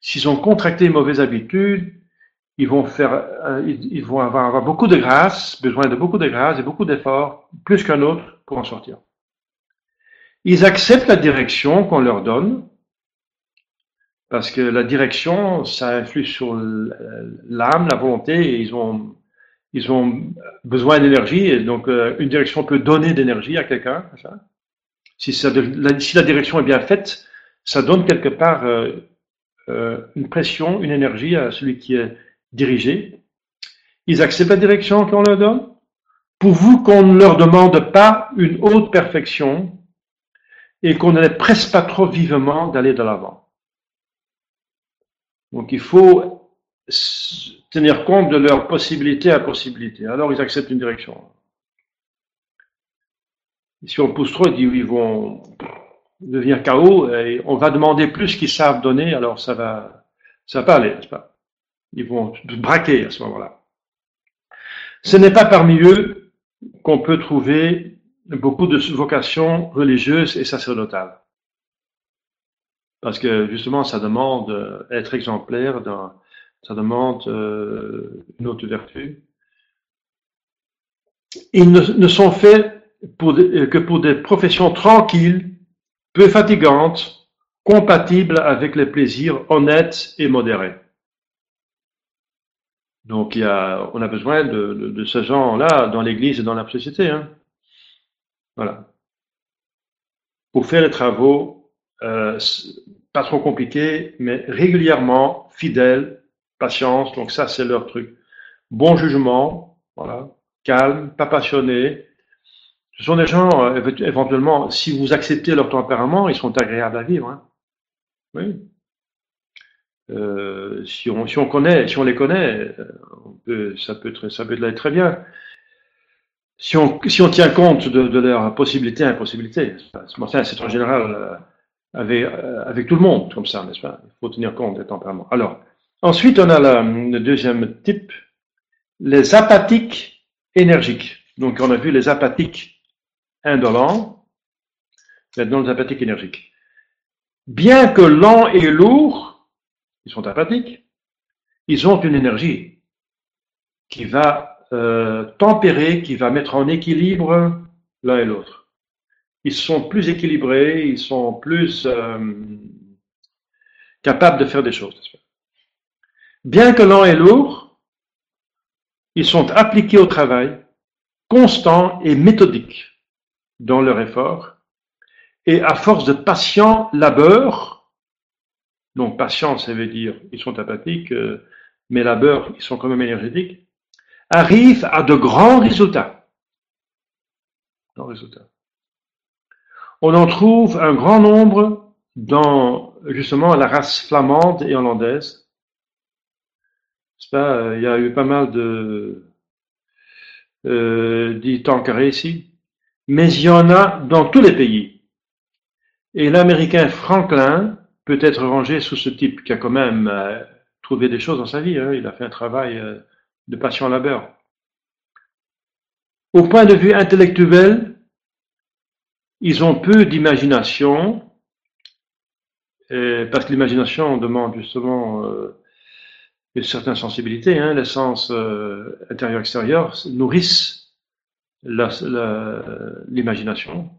S'ils ont contracté une mauvaise habitude, ils vont faire, euh, ils vont avoir, avoir, beaucoup de grâce, besoin de beaucoup de grâce et beaucoup d'efforts, plus qu'un autre, pour en sortir. Ils acceptent la direction qu'on leur donne, parce que la direction, ça influe sur l'âme, la volonté, et ils ont ils ont besoin d'énergie, et donc euh, une direction peut donner d'énergie à quelqu'un. Si, ça, la, si la direction est bien faite, ça donne quelque part euh, euh, une pression, une énergie à celui qui est dirigé. Ils acceptent la direction qu'on leur donne? Pour vous qu'on ne leur demande pas une haute perfection et qu'on ne les presse pas trop vivement d'aller de l'avant. Donc il faut tenir compte de leurs possibilités à possibilités. Alors ils acceptent une direction. si on pousse trop, ils vont devenir chaos et on va demander plus qu'ils savent donner, alors ça va, ça va pas aller, n'est-ce pas? Ils vont braquer à ce moment-là. Ce n'est pas parmi eux qu'on peut trouver beaucoup de vocations religieuses et sacerdotales. Parce que justement, ça demande d'être exemplaire dans, ça demande euh, une autre vertu. Ils ne, sont faits pour que pour des professions tranquilles, peu fatigantes, compatibles avec les plaisirs honnêtes et modérés. Donc on a besoin de, de, de ce genre-là dans l'Église et dans la société. Hein. Voilà. Pour faire les travaux, euh, pas trop compliqués, mais régulièrement fidèles patience, donc ça c'est leur truc. Bon jugement, voilà, calme, pas passionné. Ce sont des gens, euh, éventuellement, si vous acceptez leur tempérament, ils sont agréables à vivre. Hein. Oui. Euh, si, on, si on connaît, si on les connaît, on peut, ça peut être, ça être très bien. Si on, si on tient compte de, de leurs possibilités et impossibilités, c'est en général avec, avec tout le monde comme ça, n'est-ce pas? Il faut tenir compte des tempéraments. Alors, ensuite, on a le deuxième type, les apathiques énergiques. Donc, on a vu les apathiques indolents, maintenant les apathiques énergiques. Bien que lents et lourds, ils sont apathiques, ils ont une énergie qui va euh, tempérer, qui va mettre en équilibre l'un et l'autre. Ils sont plus équilibrés, ils sont plus euh, capables de faire des choses. Bien que lents et lourds, ils sont appliqués au travail, constants et méthodiques dans leur effort, et à force de patient labeur, donc patience, ça veut dire ils sont apathiques, euh, mais labeur, ils sont quand même énergétiques, arrivent à de grands résultats. résultats. On en trouve un grand nombre dans justement la race flamande et hollandaise. Pas, euh, il y a eu pas mal de euh, dit Tanqueray ici, mais il y en a dans tous les pays. Et l'Américain Franklin peut être rangé sous ce type qui a quand même euh, trouvé des choses dans sa vie. Hein. Il a fait un travail euh, de passion labeur. Au point de vue intellectuel, ils ont peu d'imagination, parce que l'imagination demande justement une certaine sensibilité, hein, les sens euh, intérieur-extérieur nourrissent l'imagination.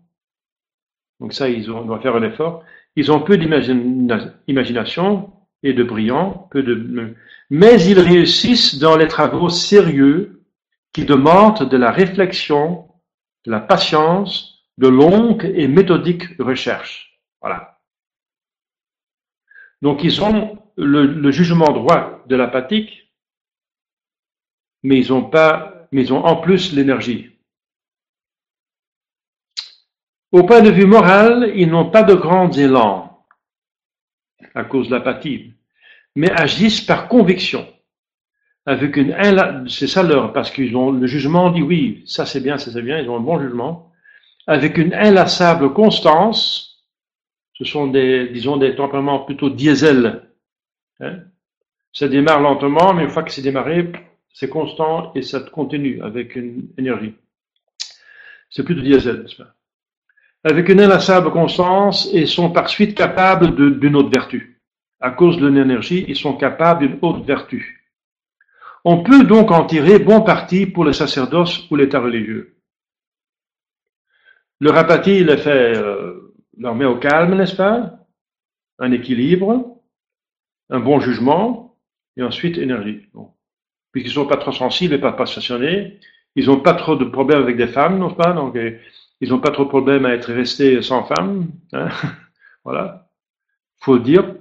Donc ça, ils ont, doivent faire un effort. Ils ont peu d'imagination et de brillant, peu de, mais ils réussissent dans les travaux sérieux qui demandent de la réflexion, de la patience, de longues et méthodiques recherches. Voilà. Donc ils ont le, jugement droit de l'apathique, mais ils ont pas, mais ont en plus l'énergie. Au point de vue moral, ils n'ont pas de grands élans à cause de l'apathie, mais agissent par conviction. Avec une, c'est ça leur, parce qu'ils ont le jugement dit oui, ça c'est bien, ça c'est bien, ils ont un bon jugement, avec une inlassable constance. Ce sont des, disons, des tempéraments plutôt diesel Hein? Ça démarre lentement, mais une fois que c'est démarré, c'est constant et ça continue avec une énergie. C'est plus de diesel, n'est-ce pas? Avec une inlassable constance et sont par suite capables d'une autre vertu. À cause de l'énergie, ils sont capables d'une autre vertu. On peut donc en tirer bon parti pour le sacerdoce ou l'état religieux. Le rapatis, est fait, euh, leur met au calme, n'est-ce pas? Un équilibre, un bon jugement, et ensuite énergie. Puisqu'ils ne sont pas trop sensibles et pas passionnés, ils n'ont pas trop de problèmes avec des femmes, non pas? Donc, euh, ils n'ont pas trop de problèmes à être restés sans femme. Hein? [LAUGHS] Voilà, faut le dire.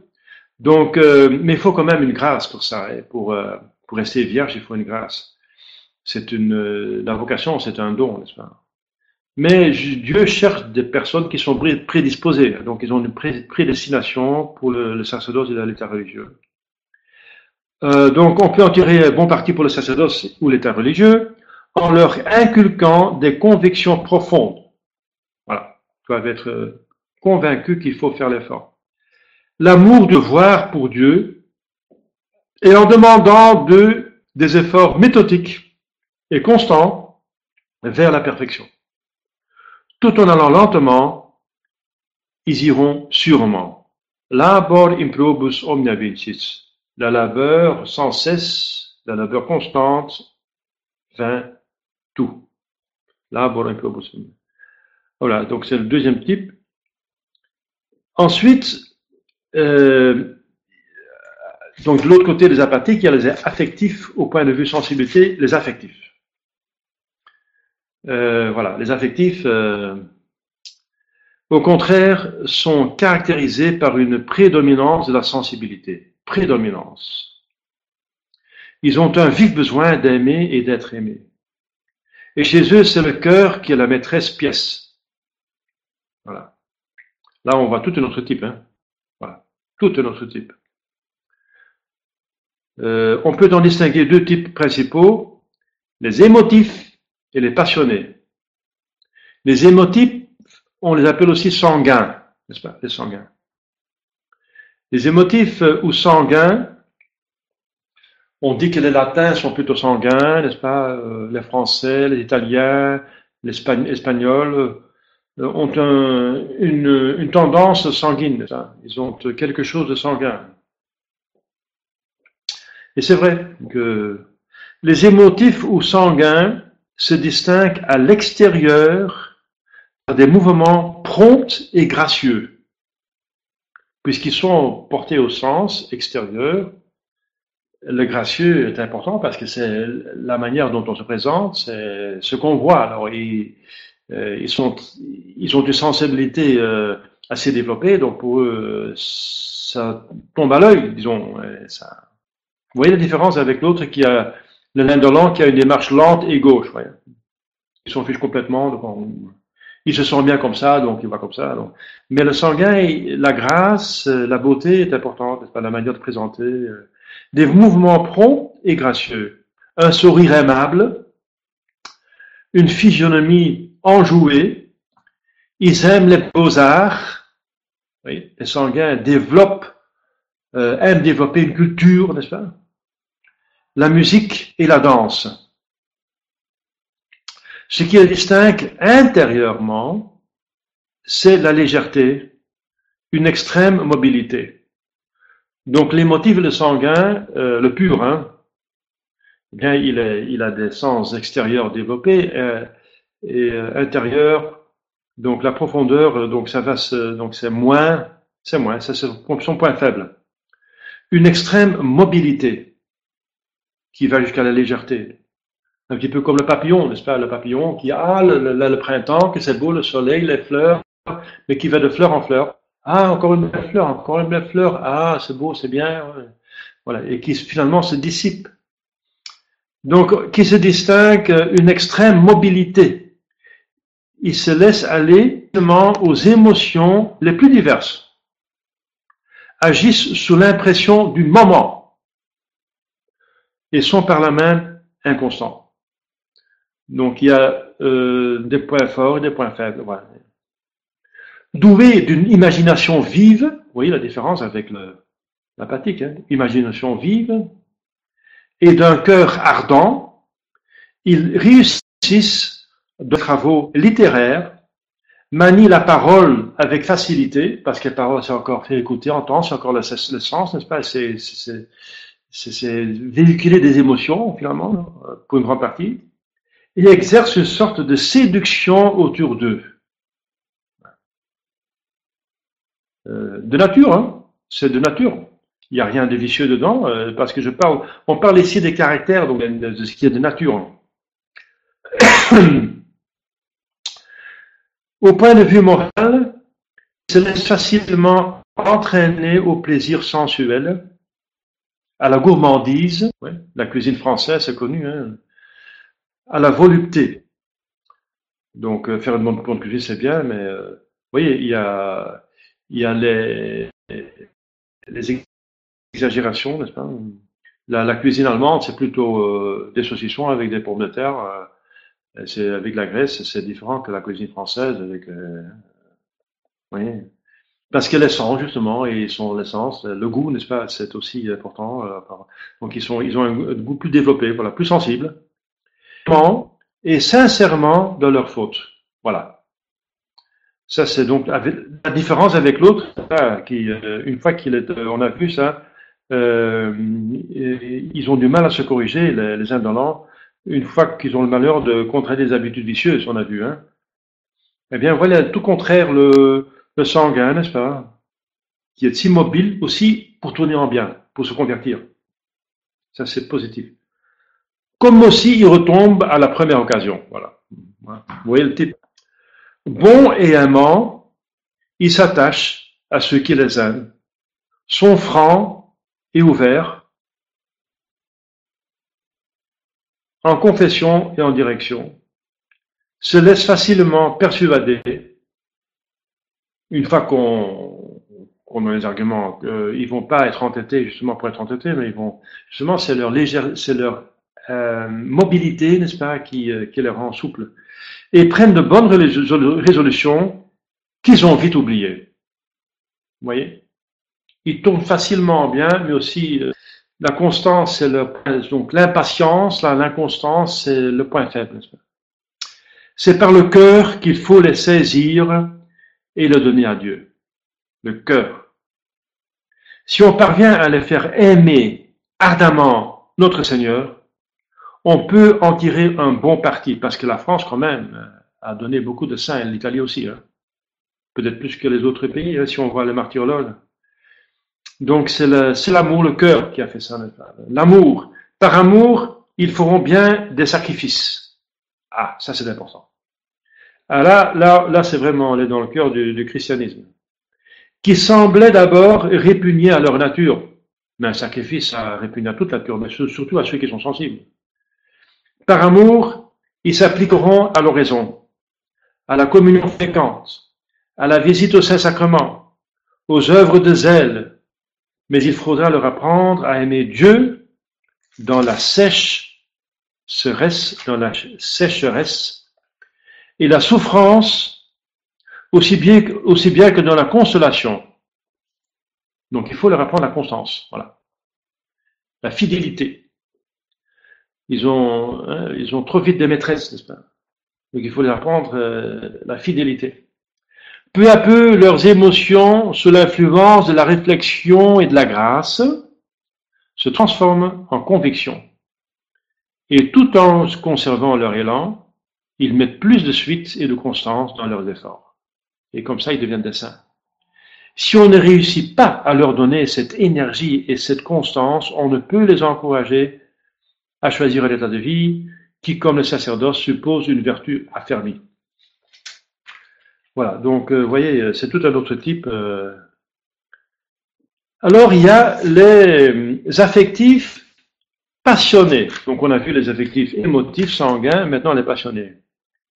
Donc, euh, mais il faut quand même une grâce pour ça. Et pour, euh, pour rester vierge, il faut une grâce. C'est une, la vocation, c'est un don, n'est-ce pas? Mais Dieu cherche des personnes qui sont prédisposées. Donc, ils ont une prédestination pour le, sacerdoce et l'état religieux. Euh, donc, on peut en tirer bon parti pour le sacerdoce ou l'état religieux en leur inculquant des convictions profondes. Voilà. Ils doivent être euh, convaincus qu'il faut faire l'effort. L'amour de voir pour Dieu et en demandant de, des efforts méthodiques et constants vers la perfection. Tout en allant lentement, ils iront sûrement. Labor improbus omnia la labeur sans cesse, la labeur constante, vint tout. Labor Voilà, donc c'est le deuxième type. Ensuite, euh, donc de l'autre côté des apathiques, il y a les affectifs au point de vue sensibilité, les affectifs. Euh, voilà, les affectifs, euh, au contraire, sont caractérisés par une prédominance de la sensibilité prédominance. Ils ont un vif besoin d'aimer et d'être aimés. Et chez eux, c'est le cœur qui est la maîtresse pièce. Voilà. Là, on voit tout un autre type. Hein. Voilà. Tout un autre type. Euh, on peut en distinguer deux types principaux, les émotifs et les passionnés. Les émotifs, on les appelle aussi sanguins, n'est-ce pas, les sanguins. Les émotifs euh, ou sanguins, on dit que les latins sont plutôt sanguins, n'est-ce pas euh, Les français, les italiens, les espagnols ont une, une, tendance sanguine. Ils ont quelque chose de sanguin. Et c'est vrai que les émotifs ou sanguins se distinguent à l'extérieur par des mouvements prompts et gracieux, puisqu'ils sont portés au sens extérieur. Le gracieux est important parce que c'est la manière dont on se présente, c'est ce qu'on voit. Alors, ils, euh, ils, ils ont une sensibilité euh, assez développée, donc pour eux, ça tombe à l'œil, disons. Vous voyez la différence avec l'autre qui a le l'indolent qui a une démarche lente et gauche. Voyez. Ils s'en fichent complètement. Donc il se sent bien comme ça, donc il va comme ça. Donc. Mais le sanguin, la grâce, la beauté est importante, pas, la manière de présenter. Euh, des mouvements prompts et gracieux. Un sourire aimable, une physionomie enjouée. Ils aiment les beaux-arts. Oui, les sanguins développent, euh, aiment développer une culture, n'est-ce pas? La musique et la danse. Ce qui les distingue intérieurement, c'est la légèreté, une extrême mobilité. Donc les motifs le sanguin, euh, le pur, hein, eh bien il, a des sens extérieurs développés euh, et euh, intérieurs. Donc la profondeur, donc ça va, donc c'est moins, c'est moins, c'est son point faible. Une extrême mobilité qui va jusqu'à la légèreté. Un petit peu comme le papillon, n'est-ce pas? Le papillon qui a ah, le, printemps, que c'est beau, le soleil, les fleurs, mais qui va de fleur en fleur. Ah, encore une belle fleur, encore une belle fleur. Ah, c'est beau, c'est bien. Voilà. Et qui finalement se dissipe. Donc, qui se distingue une extrême mobilité. Il se laisse aller aux émotions les plus diverses. Agissent sous l'impression du moment et sont par la même inconstants. Donc il y a euh, des points forts et des points faibles. Voilà. Doué d'une imagination vive, vous voyez la différence avec l'apathique, hein, imagination vive, et d'un cœur ardent, ils réussissent de travaux littéraires, manient la parole avec facilité, parce que la parole c'est encore fait écouter, entendre, c'est encore le, le sens, n'est-ce pas c'est, véhiculer des émotions, finalement, pour une grande partie, et exerce une sorte de séduction autour d'eux. Euh, de nature, hein, c'est de nature. Il n'y a rien de vicieux dedans, euh, parce que je parle, on parle ici des caractères, donc de ce qui est de nature. [COUGHS] Au point de vue moral, se laisse facilement entraîner au plaisir sensuel, à la gourmandise, la cuisine française c'est connu, hein, à la volupté. Donc euh, faire une bonne cuisine c'est bien, mais euh, vous voyez, il y a, il y a les, les exagérations, n'est-ce pas? La, cuisine allemande c'est plutôt euh, des saucissons avec des pommes de terre, c'est avec la graisse, c'est différent que la cuisine française avec, vous voyez? Parce que l'essence, justement, et son l'essence, le goût, n'est-ce pas, c'est aussi important. Euh, donc ils sont, ils ont un goût plus développé, voilà, plus sensible. Et sincèrement de leur faute. Voilà. Ça, c'est donc la différence avec l'autre, qui, euh, une fois est, euh, a vu ça, euh, ils ont du mal à se corriger, les, les indolents, une fois qu'ils ont le malheur de contraire des habitudes vicieuses, on a vu, hein. Eh bien, voilà, tout contraire le, le sanguin, n'est-ce pas, qui est immobile aussi pour tourner en bien, pour se convertir. Ça, c'est positif. Comme aussi, il retombe à la première occasion. Voilà. Vous voyez le type. Bon et aimant, il s'attache à ceux qui les aiment, sont francs et ouverts, en confession et en direction, se laisse facilement persuader une fois qu'on qu'on a les arguments. Euh, ils vont pas être entêtés justement pour être entêtés, mais ils vont justement c'est leur légère, c'est leur euh, mobilité, n'est-ce pas, qui, euh, qui les rend souples et prennent de bonnes résolutions qu'ils ont vite oubliées. Vous voyez? Ils tournent facilement bien, mais aussi euh, la constance, c'est le donc l'impatience, l'inconstance, c'est le point faible. C'est par le cœur qu'il faut les saisir et le donner à Dieu. Le cœur. Si on parvient à les faire aimer ardemment notre Seigneur, on peut en tirer un bon parti, parce que la France, quand même, a donné beaucoup de saints, l'Italie aussi. Hein. Peut-être plus que les autres pays, hein, si on voit les martyrologues. Donc c'est l'amour, le, cœur qui a fait ça. L'amour. Par amour, ils feront bien des sacrifices. Ah, ça c'est important. Ah là, là, là c'est vraiment aller dans le cœur du, christianisme. Qui semblait d'abord répugner à leur nature. Mais un sacrifice, ça répugne à toute nature, mais surtout à ceux qui sont sensibles. Par amour, ils s'appliqueront à l'oraison, à la communion fréquente, à la visite au Saint-Sacrement, aux œuvres de zèle, mais il faudra leur apprendre à aimer Dieu dans la sèche dans la sécheresse et la souffrance aussi bien, que dans la consolation. Donc il faut leur apprendre la constance, voilà. La fidélité. Ils ont, hein, ils ont trop vite des maîtresses, n'est-ce pas? Donc il faut leur apprendre euh, la fidélité. Peu à peu, leurs émotions, sous l'influence de la réflexion et de la grâce, se transforment en conviction. Et tout en conservant leur élan, ils mettent plus de suite et de constance dans leurs efforts. Et comme ça, ils deviennent des saints. Si on ne réussit pas à leur donner cette énergie et cette constance, on ne peut les encourager à choisir un état de vie qui, comme le sacerdoce, suppose une vertu affermie. Voilà, donc euh, vous voyez, c'est tout un autre type. Euh. Alors il y a les affectifs passionnés. Donc on a vu les affectifs émotifs, sanguins, maintenant les passionnés,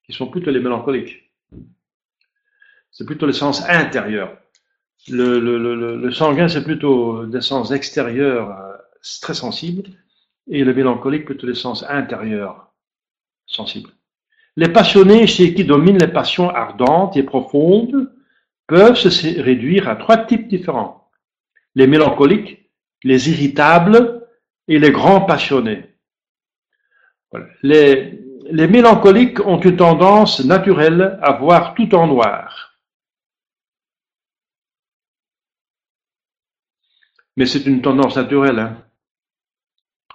qui sont plutôt les mélancoliques. C'est plutôt le sens intérieur. Le, sanguin, c'est plutôt des sens extérieurs euh, très sensibles et le mélancolique plutôt le sens intérieur, sensible. Les passionnés chez qui dominent les passions ardentes et profondes peuvent se réduire à trois types différents. Les mélancoliques, les irritables et les grands passionnés. Les, les mélancoliques ont une tendance naturelle à voir tout en noir. Mais c'est une tendance naturelle. Hein.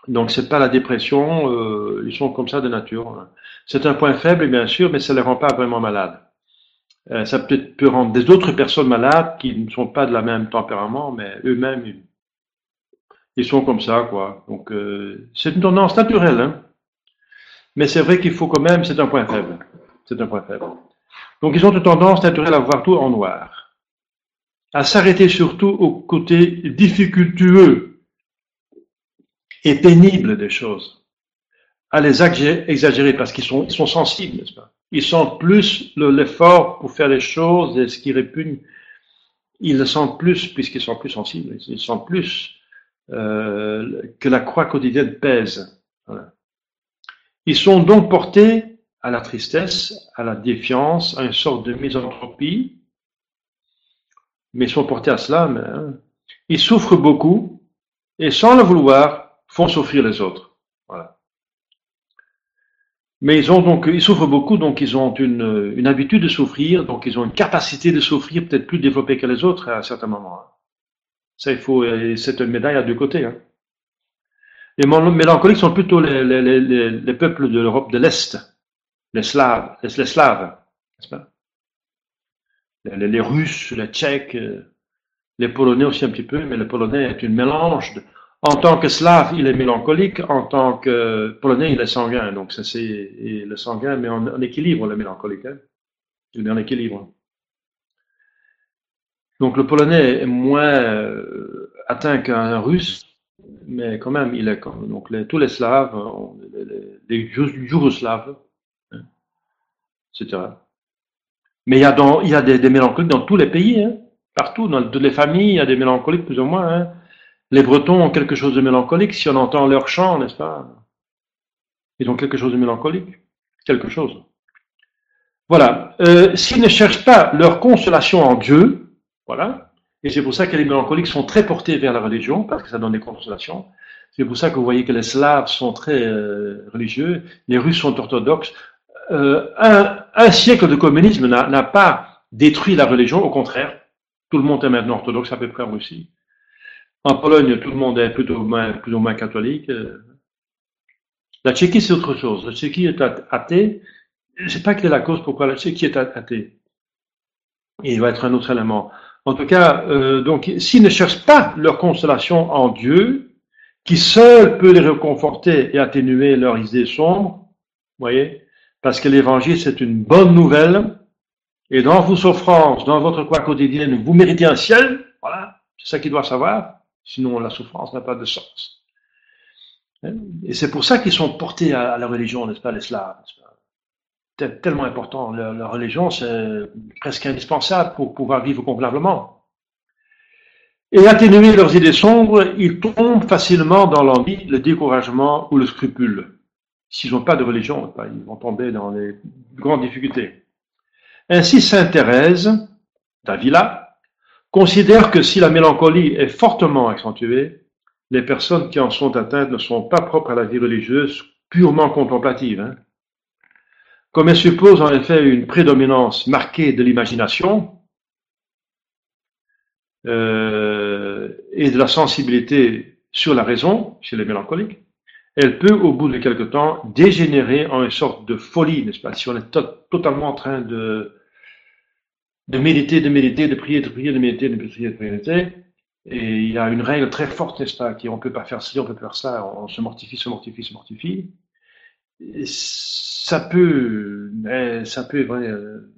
Donc c'est pas la dépression, euh, ils sont comme ça de nature. C'est un point faible, bien sûr, mais ça ne les rend pas vraiment malades. Euh, ça peut, peut rendre des autres personnes malades qui ne sont pas de la même tempérament, mais eux-mêmes, ils, sont comme ça, quoi. Donc euh, c'est une tendance naturelle, hein. Mais c'est vrai qu'il faut quand même, c'est un point faible. C'est un point faible. Donc ils ont une tendance naturelle à voir tout en noir, à s'arrêter surtout aux côtés difficultueux et pénible des choses, à les exagérer parce qu'ils sont, sensibles, n'est-ce pas? Ils sentent plus l'effort pour faire les choses et ce qui répugne, ils le sentent plus puisqu'ils sont plus sensibles, ils sentent plus euh, que la croix quotidienne pèse. Ils sont donc portés à la tristesse, à la défiance, à une sorte de misanthropie, mais ils sont portés à cela, mais, hein. ils souffrent beaucoup, et sans le vouloir, font souffrir les autres. Voilà. Mais ils ont donc, ils souffrent beaucoup, donc ils ont une, habitude de souffrir, donc ils ont une capacité de souffrir peut-être plus développée que les autres à un certain moment. Ça, il faut, c'est une médaille à deux côtés. Hein. Les mélancoliques sont plutôt les, les, les, les peuples de l'Europe de l'Est, les Slaves, les, Slaves, n'est-ce pas? Les, Russes, les Tchèques, les Polonais aussi un petit peu, mais le Polonais est une mélange en tant que slave, il est mélancolique, en tant que polonais, il est sanguin. Donc, ça, c'est le sanguin, mais en, équilibre, le mélancolique. Hein. Il est en équilibre. Donc, le polonais est moins euh, atteint qu'un russe, mais quand même, il est comme. Donc, tous les slaves, les, les, yougoslaves, hein, etc. Mais il y a, des mélancoliques dans tous les pays. Hein. Partout, dans toutes les familles, il y a des mélancoliques plus ou moins. Hein. Les Bretons ont quelque chose de mélancolique si on entend leur chant, n'est-ce pas? Ils ont quelque chose de mélancolique. Quelque chose. Voilà. Euh, S'ils ne cherchent pas leur consolation en Dieu, voilà, et c'est pour ça que les mélancoliques sont très portés vers la religion, parce que ça donne des consolations. C'est pour ça que vous voyez que les Slaves sont très euh, religieux, les Russes sont orthodoxes. Euh, un, un, siècle de communisme n'a pas détruit la religion, au contraire. Tout le monde est maintenant orthodoxe à peu près en Russie. En Pologne, tout le monde est plutôt moins, plus ou moins catholique. La Tchéquie, c'est autre chose. La Tchéquie est athée. Je ne sais pas quelle est la cause pourquoi la Tchéquie est athée. il va être un autre élément. En tout cas, euh, donc, s'ils ne cherchent pas leur consolation en Dieu, qui seul peut les réconforter et atténuer leurs idées sombres, voyez, parce que l'évangile, c'est une bonne nouvelle, et dans vos souffrances, dans votre croix quotidienne, vous méritez un ciel, voilà, c'est ça qu'ils doivent savoir, sinon la souffrance n'a pas de sens. Et c'est pour ça qu'ils sont portés à, la religion, n'est-ce pas, les Slaves, tellement important. La, religion, c'est presque indispensable pour pouvoir vivre convenablement. Et atténuer leurs idées sombres, ils tombent facilement dans l'envie, le découragement ou le scrupule. S'ils n'ont pas de religion, ils vont tomber dans les grandes difficultés. Ainsi, Sainte Thérèse d'Avila considère que si la mélancolie est fortement accentuée, les personnes qui en sont atteintes ne sont pas propres à la vie religieuse purement contemplative. Hein. Comme elle suppose en effet une prédominance marquée de l'imagination euh, et de la sensibilité sur la raison chez les mélancoliques, elle peut, au bout de quelque temps, dégénérer en une sorte de folie, n'est-ce pas? Si on est totalement en train de, de méditer, de méditer, de prier, de prier, de méditer, de prier, de prier, et il y a une règle très forte, n'est-ce pas, qui on peut pas faire ci, on peut pas faire ça, on se mortifie, se mortifie, se mortifie ça peut, ça peut euh,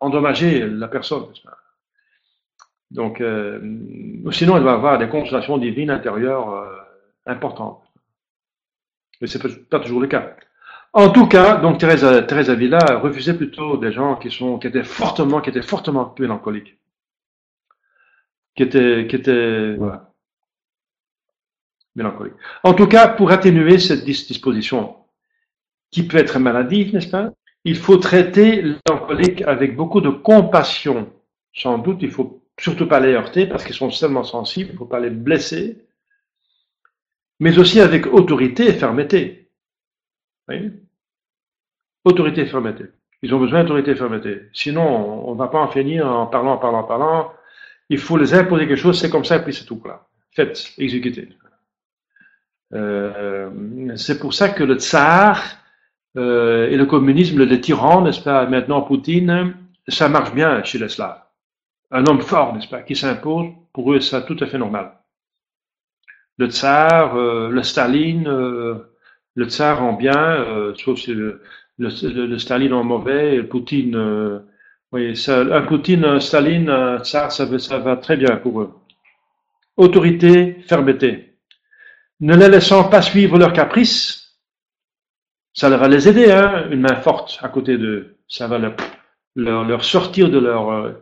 endommager la personne. Donc, euh, sinon, elle va avoir des consolations divines intérieures euh, importantes. Mais ce n'est pas toujours le cas. En tout cas, donc Thérèse, Thérèse Avila refusait plutôt des gens qui sont, qui étaient fortement, qui étaient fortement mélancoliques, qui étaient, qui étaient, voilà, mélancoliques. En tout cas, pour atténuer cette disposition qui peut être maladif, n'est-ce pas? Il faut traiter l'alcoolique avec beaucoup de compassion. Sans doute, il faut surtout pas les heurter parce qu'ils sont tellement sensibles, il ne faut pas les blesser, mais aussi avec autorité et fermeté. Oui autorité et fermeté. Ils ont besoin d'autorité et fermeté. Sinon, on ne va pas en finir en parlant, parlant, parlant. Il faut les imposer quelque chose, c'est comme ça, et puis c'est tout. Faites, exécutez. Euh, c'est pour ça que le tsar euh, et le communisme, le tyran, n'est-ce pas, maintenant Poutine, ça marche bien chez les Slaves. Un homme fort, n'est-ce pas, qui s'impose, pour eux, c'est tout à fait normal. Le tsar, euh, le Staline, euh, le tsar en bien, sauf si le, le, Staline en mauvais, et le Poutine, oui, ça, un Poutine, un Staline, un tsar, ça, ça va très bien pour eux. Autorité, fermeté. Ne les laissant pas suivre leurs caprices, ça va les aider, hein, une main forte à côté d'eux. Ça va leur, leur, sortir de leur, euh,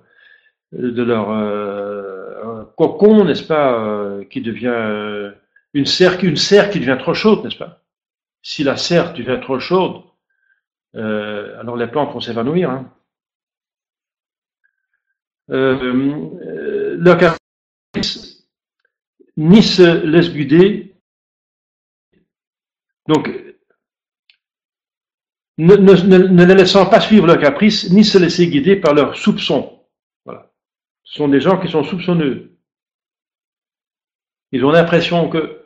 de leur euh, cocon, n'est-ce pas, euh, qui devient une serre, une serre qui devient trop chaude, n'est-ce pas? Si la serre devient trop chaude, alors les plantes vont s'évanouir. Hein. leur ni se laisse guider. Donc, ne, ne, les laissant pas suivre leurs caprices, ni se laisser guider par leurs soupçons. Voilà. Ce sont des gens qui sont soupçonneux. Ils ont l'impression que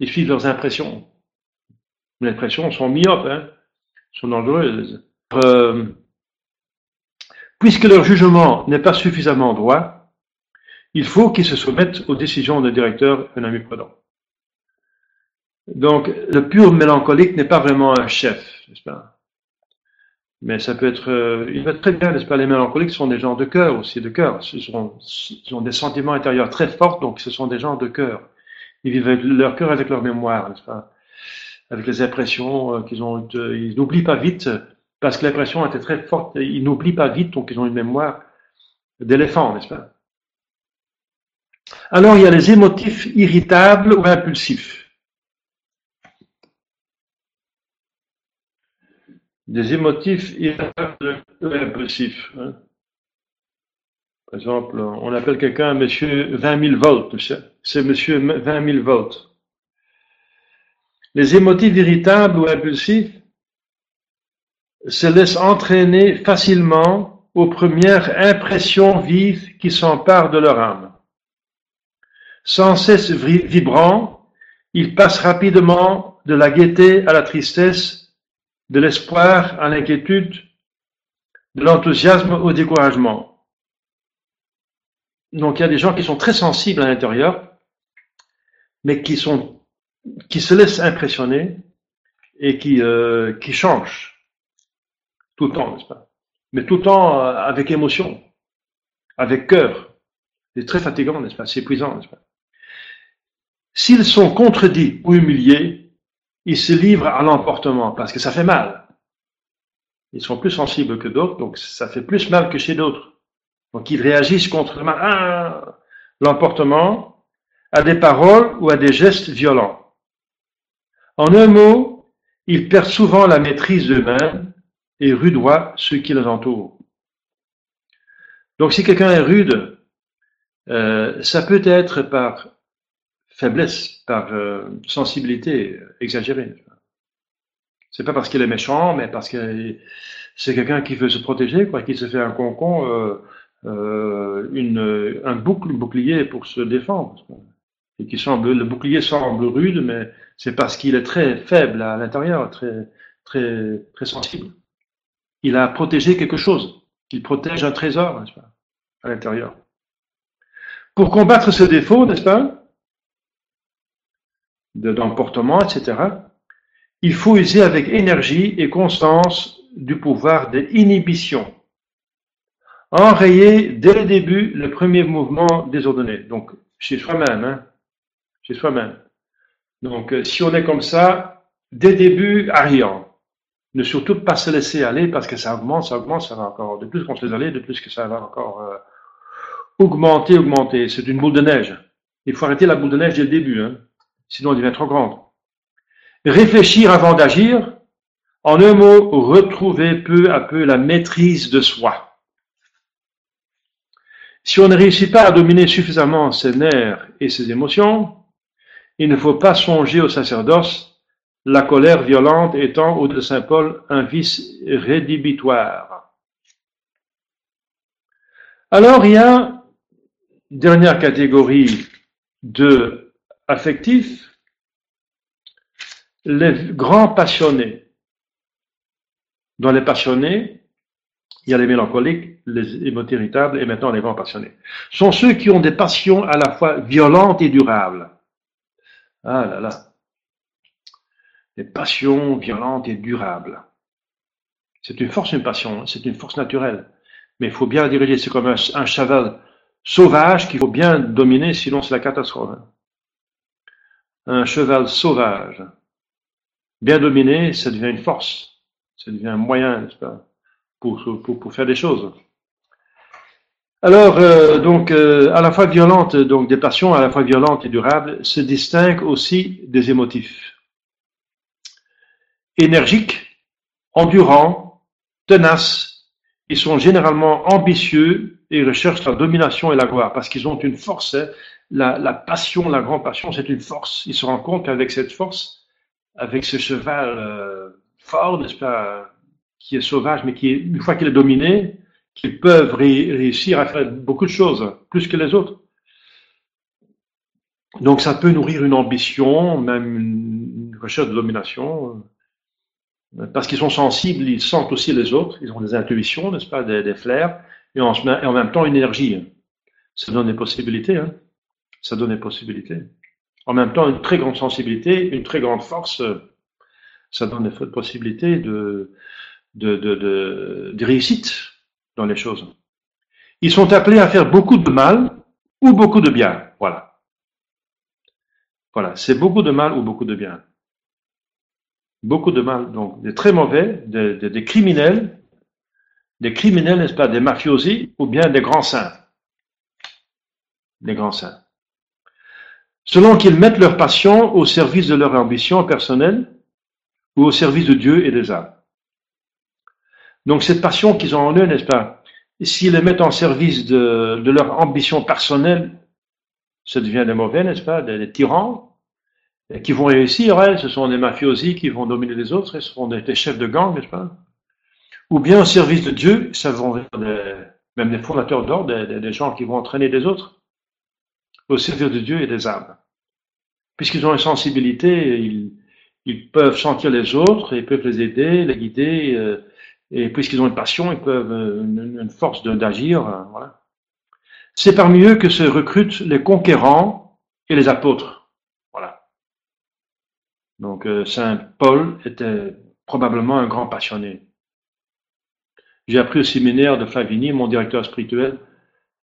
ils suivent leurs impressions. Les impressions sont myopes, hein, sont dangereuses. Euh, puisque leur jugement n'est pas suffisamment droit, il faut qu'ils se soumettent aux décisions d'un directeur, un prudent. Donc, le pur mélancolique n'est pas vraiment un chef, n'est-ce pas? Mais ça peut être, euh, il va très bien, n'est-ce pas? Les mélancoliques sont des gens de cœur aussi, de cœur. Ils ont des sentiments intérieurs très forts, donc ce sont des gens de cœur. Ils vivent avec leur cœur, avec leur mémoire, n'est-ce pas? Avec les impressions euh, qu'ils ont, ils n'oublient pas vite, parce que l'impression était très forte. Ils n'oublient pas vite, donc ils ont une mémoire d'éléphant, n'est-ce pas? Alors il y a les émotifs irritables ou impulsifs. Des émotifs impulsifs. Hein. Par exemple, on appelle quelqu'un monsieur 20 000 volts, c'est monsieur 20 000 volts. Les émotifs irritables ou impulsifs se laissent entraîner facilement aux premières impressions vives qui s'emparent de leur âme. Sans cesse vibrant, ils passent rapidement de la gaieté à la tristesse, de l'espoir à l'inquiétude, de l'enthousiasme au découragement. Donc il y a des gens qui sont très sensibles à l'intérieur, mais qui sont qui se laissent impressionner et qui euh, qui changent tout le temps, n'est-ce pas? Mais tout le temps euh, avec émotion, avec cœur. C'est très fatigant, n'est-ce pas? C'est épuisant, n'est-ce pas? S'ils sont contredits ou humiliés, ils se livrent à l'emportement parce que ça fait mal. Ils sont plus sensibles que d'autres, donc ça fait plus mal que chez d'autres. Donc ils réagissent contre le. Ah, l'emportement à des paroles ou à des gestes violents. En un mot, ils perdent souvent la maîtrise d'eux-mêmes et rudoient ceux qui les entourent. Donc si quelqu'un est rude, euh, ça peut être par faiblesse, par euh, sensibilité exagérée. C'est pas parce qu'il est méchant, mais parce que c'est quelqu'un qui veut se protéger, quoi, qui se fait un concon, euh, euh une, un bouclier pour se défendre. Et qui semble, le bouclier semble rude, mais c'est parce qu'il est très faible à l'intérieur, très, très, très sensible. Il a protégé quelque chose. Il protège un trésor, n'est-ce pas, à l'intérieur. Pour combattre ce défaut, n'est-ce pas, d'emportement, etc., il faut user avec énergie et constance du pouvoir de l'inhibition. Enrayer dès le début le premier mouvement désordonné. Donc, chez soi-même, hein, chez soi-même. Donc, euh, si on est comme ça, dès le début, arrière. Ne surtout pas se laisser aller parce que ça augmente, ça augmente, ça va encore. De plus qu'on se laisse aller, de plus que ça va encore euh, augmenter, augmenter. C'est une boule de neige. Il faut arrêter la boule de neige dès le début. Hein sinon elle devient trop grande. Réfléchir avant d'agir, en un mot, retrouver peu à peu la maîtrise de soi. Si on ne réussit pas à dominer suffisamment ses nerfs et ses émotions, il ne faut pas songer au sacerdoce, la colère violente étant, au de Saint Paul, un vice rédhibitoire. Alors il y a dernière catégorie de affectif, les grands passionnés. Dans les passionnés, il y a les mélancoliques, les irritables et maintenant les grands passionnés. sont ceux qui ont des passions à la fois violentes et durables. Ah là là. Des passions violentes et durables. C'est une force, une passion, c'est une force naturelle. Mais il faut bien la diriger. C'est comme un, un cheval sauvage qu'il faut bien dominer, sinon c'est la catastrophe un cheval sauvage, bien dominé, ça devient une force, ça devient un moyen, pas, pour, pour, pour, faire des choses. Alors, euh, donc, euh, à la fois violente, donc des passions à la fois violentes et durables, se distinguent aussi des émotifs. Énergiques, endurants, tenaces, ils sont généralement ambitieux et recherchent la domination et la gloire parce qu'ils ont une force hein, la, passion, la grande passion, c'est une force. Il se rend compte qu'avec cette force, avec ce cheval euh, fort, n'est-ce pas, qui est sauvage, mais qui est, une fois qu'il est dominé, qu'ils peuvent réussir à faire beaucoup de choses, plus que les autres. Donc ça peut nourrir une ambition, même une recherche de domination, parce qu'ils sont sensibles, ils sentent aussi les autres, ils ont des intuitions, n'est-ce pas, des, des flairs, et en, et en, même temps une énergie. Ça donne des possibilités. Hein ça donne des possibilités. En même temps, une très grande sensibilité, une très grande force, ça donne des possibilités de, de, de, de, réussite dans les choses. Ils sont appelés à faire beaucoup de mal ou beaucoup de bien. Voilà. Voilà, c'est beaucoup de mal ou beaucoup de bien. Beaucoup de mal, donc des très mauvais, des, des, des criminels, des criminels, n'est-ce pas, des mafiosi, ou bien des grands saints. Des grands saints. Selon qu'ils mettent leur passion au service de leur ambition personnelle ou au service de Dieu et des âmes. Donc cette passion qu'ils ont en eux, n'est-ce pas, s'ils les mettent en service de, leur ambition personnelle, ça devient des mauvais, n'est-ce pas, des, tyrans, qui vont réussir, hein, ce sont des mafiosi qui vont dominer les autres, ce seront des, chefs de gang, n'est-ce pas? Ou bien au service de Dieu, ça vont être même des fondateurs d'ordre, des, gens qui vont entraîner les autres au service de Dieu et des âmes. Puisqu'ils ont une sensibilité, ils, peuvent sentir les autres, ils peuvent les aider, les guider, euh, et puisqu'ils ont une passion, ils peuvent euh, une, force d'agir. Euh, voilà. C'est parmi eux que se recrutent les conquérants et les apôtres. Voilà. Donc euh, Saint Paul était probablement un grand passionné. J'ai appris au séminaire de Flavigny, mon directeur spirituel,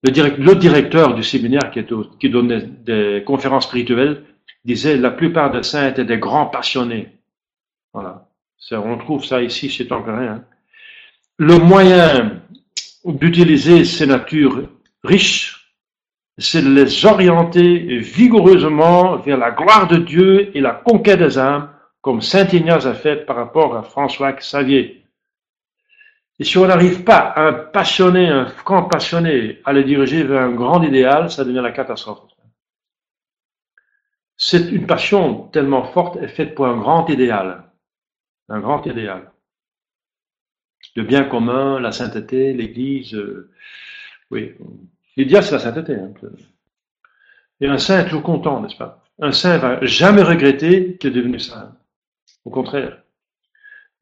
le, directeur du séminaire qui, donnait des conférences spirituelles disait la plupart des saints étaient des grands passionnés. Voilà. On trouve ça ici chez Tanqueray. Hein le moyen d'utiliser ces natures riches, c'est de les orienter vigoureusement vers la gloire de Dieu et la conquête des âmes, comme Saint Ignace a fait par rapport à François Xavier. Et si on n'arrive pas, un passionné, un grand passionné, à les diriger vers un grand idéal, ça devient la catastrophe. C'est une passion tellement forte est faite pour un grand idéal. Un grand idéal le bien commun, la sainteté, l'Église. Euh, oui, l'idéal c'est la sainteté. Hein, et un saint est toujours content, n'est-ce pas? Un saint va jamais regretter qu'il est devenu saint. Au contraire.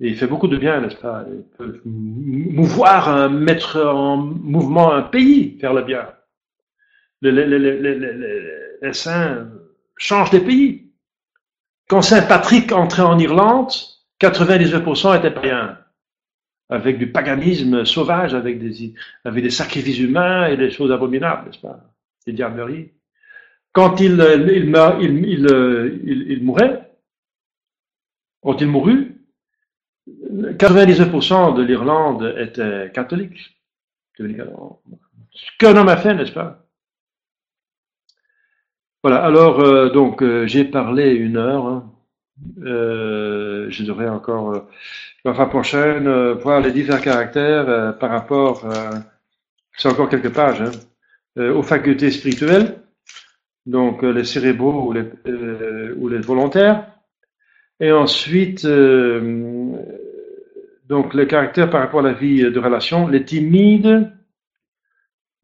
Et il fait beaucoup de bien, n'est-ce pas? Il peut mouvoir, mettre en mouvement un pays, faire le bien. Les, saints changent des pays. Quand Saint Patrick entrait en Irlande, 99% étaient païens avec du paganisme sauvage, avec des, sacrifices humains et des choses abominables, n'est-ce pas? Des diableries. Quand il, il, il, il, il, mourait, quand il mourut, 99% de l'Irlande était catholique. Qu'un homme a fait, n'est-ce pas? Voilà, alors, euh, donc, euh, j'ai parlé une heure. Hein. Euh, je devrais encore, la fois prochaine, voir les divers caractères par rapport, c'est encore quelques pages, hein, aux facultés spirituelles, donc les cérébraux ou les volontaires, et ensuite, donc les caractères par rapport à la vie de relation, les timides,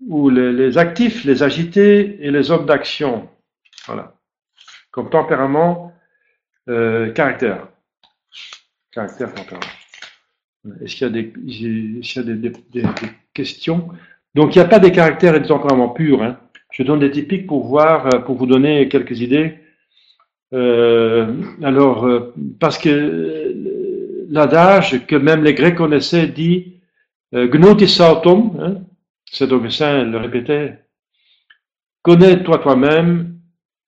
ou les, actifs, les agités et les hommes d'action. Voilà. Comme tempérament, euh, caractère. Caractère, Est-ce qu'il y a, des, questions? Donc, il n'y a pas des caractères et des tempéraments purs. Hein. Je donne des typiques pour voir, euh, pour vous donner quelques idées. Euh, alors, parce que l'adage que même les Grecs connaissaient dit Gnotis autum, hein, c'est Augustin le répétait, connais-toi toi-même,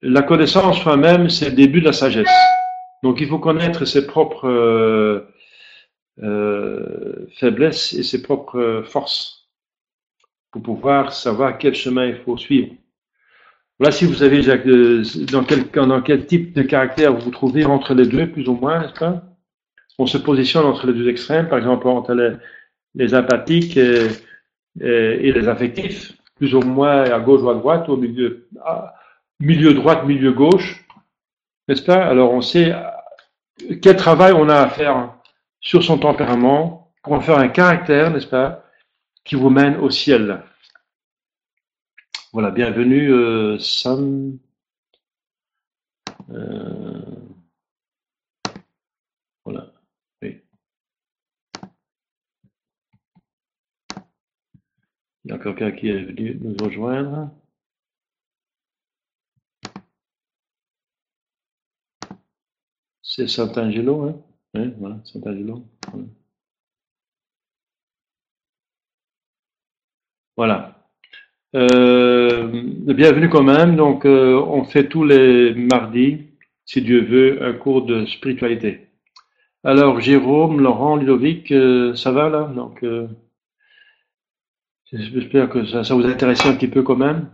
la connaissance toi-même, c'est le début de la sagesse. Donc il faut connaître ses propres euh, euh, faiblesses et ses propres forces pour pouvoir savoir quel chemin il faut suivre. Voilà si vous savez dans quel, dans quel type de caractère vous vous trouvez entre les deux, plus ou moins, n'est-ce pas? On se positionne entre les deux extrêmes, par exemple entre les, les empathiques et, et, les affectifs, plus ou moins à gauche ou à droite, au milieu, milieu droite, milieu gauche, n'est-ce pas? Alors on sait quel travail on a à faire sur son tempérament pour en faire un caractère, n'est-ce pas, qui vous mène au ciel. Voilà, bienvenue euh, Sam. Euh, voilà. Oui. Il y a quelqu'un qui est venu nous rejoindre. C'est Sant'Angelo, hein? hein? Voilà, Sant'Angelo. Voilà. Euh, bienvenue quand même. Donc, euh, on fait tous les mardis, si Dieu veut, un cours de spiritualité. Alors, Jérôme, Laurent, Ludovic, euh, ça va là? J'espère que ça, vous intéresse un petit peu quand même.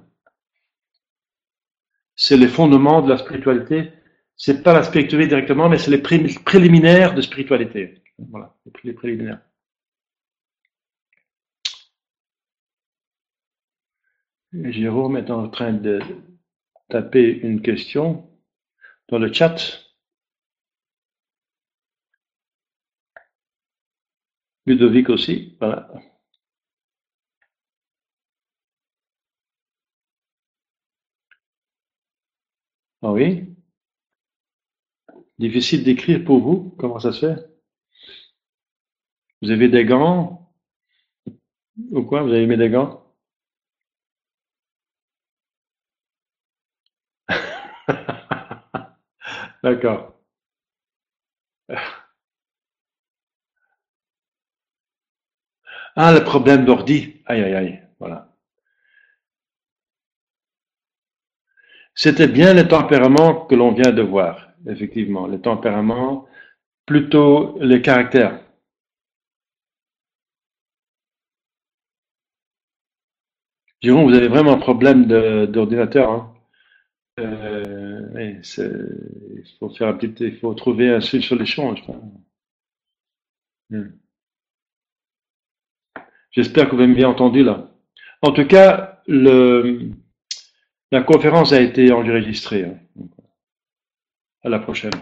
C'est les fondements de la spiritualité. C'est pas la spiritualité directement, mais c'est les préliminaires de spiritualité. Voilà, les préliminaires. Jérôme est en train de taper une question dans le chat. Ludovic aussi, voilà. Ah oui? Difficile d'écrire pour vous? Comment ça se fait? Vous avez des gants? Ou quoi? Vous avez mis des gants? [LAUGHS] D'accord. Ah, le problème d'ordi. Aïe, aïe, aïe. Voilà. C'était bien le tempérament que l'on vient de voir, effectivement. Le tempérament, plutôt les caractères. Jérôme, vous avez vraiment un problème d'ordinateur. Hein? Euh, il faut faire un petit, il faut trouver un, solution, je hmm. J'espère que vous m'avez bien entendu là. En tout cas, le, la conférence a été enregistrée. Hein. À la prochaine.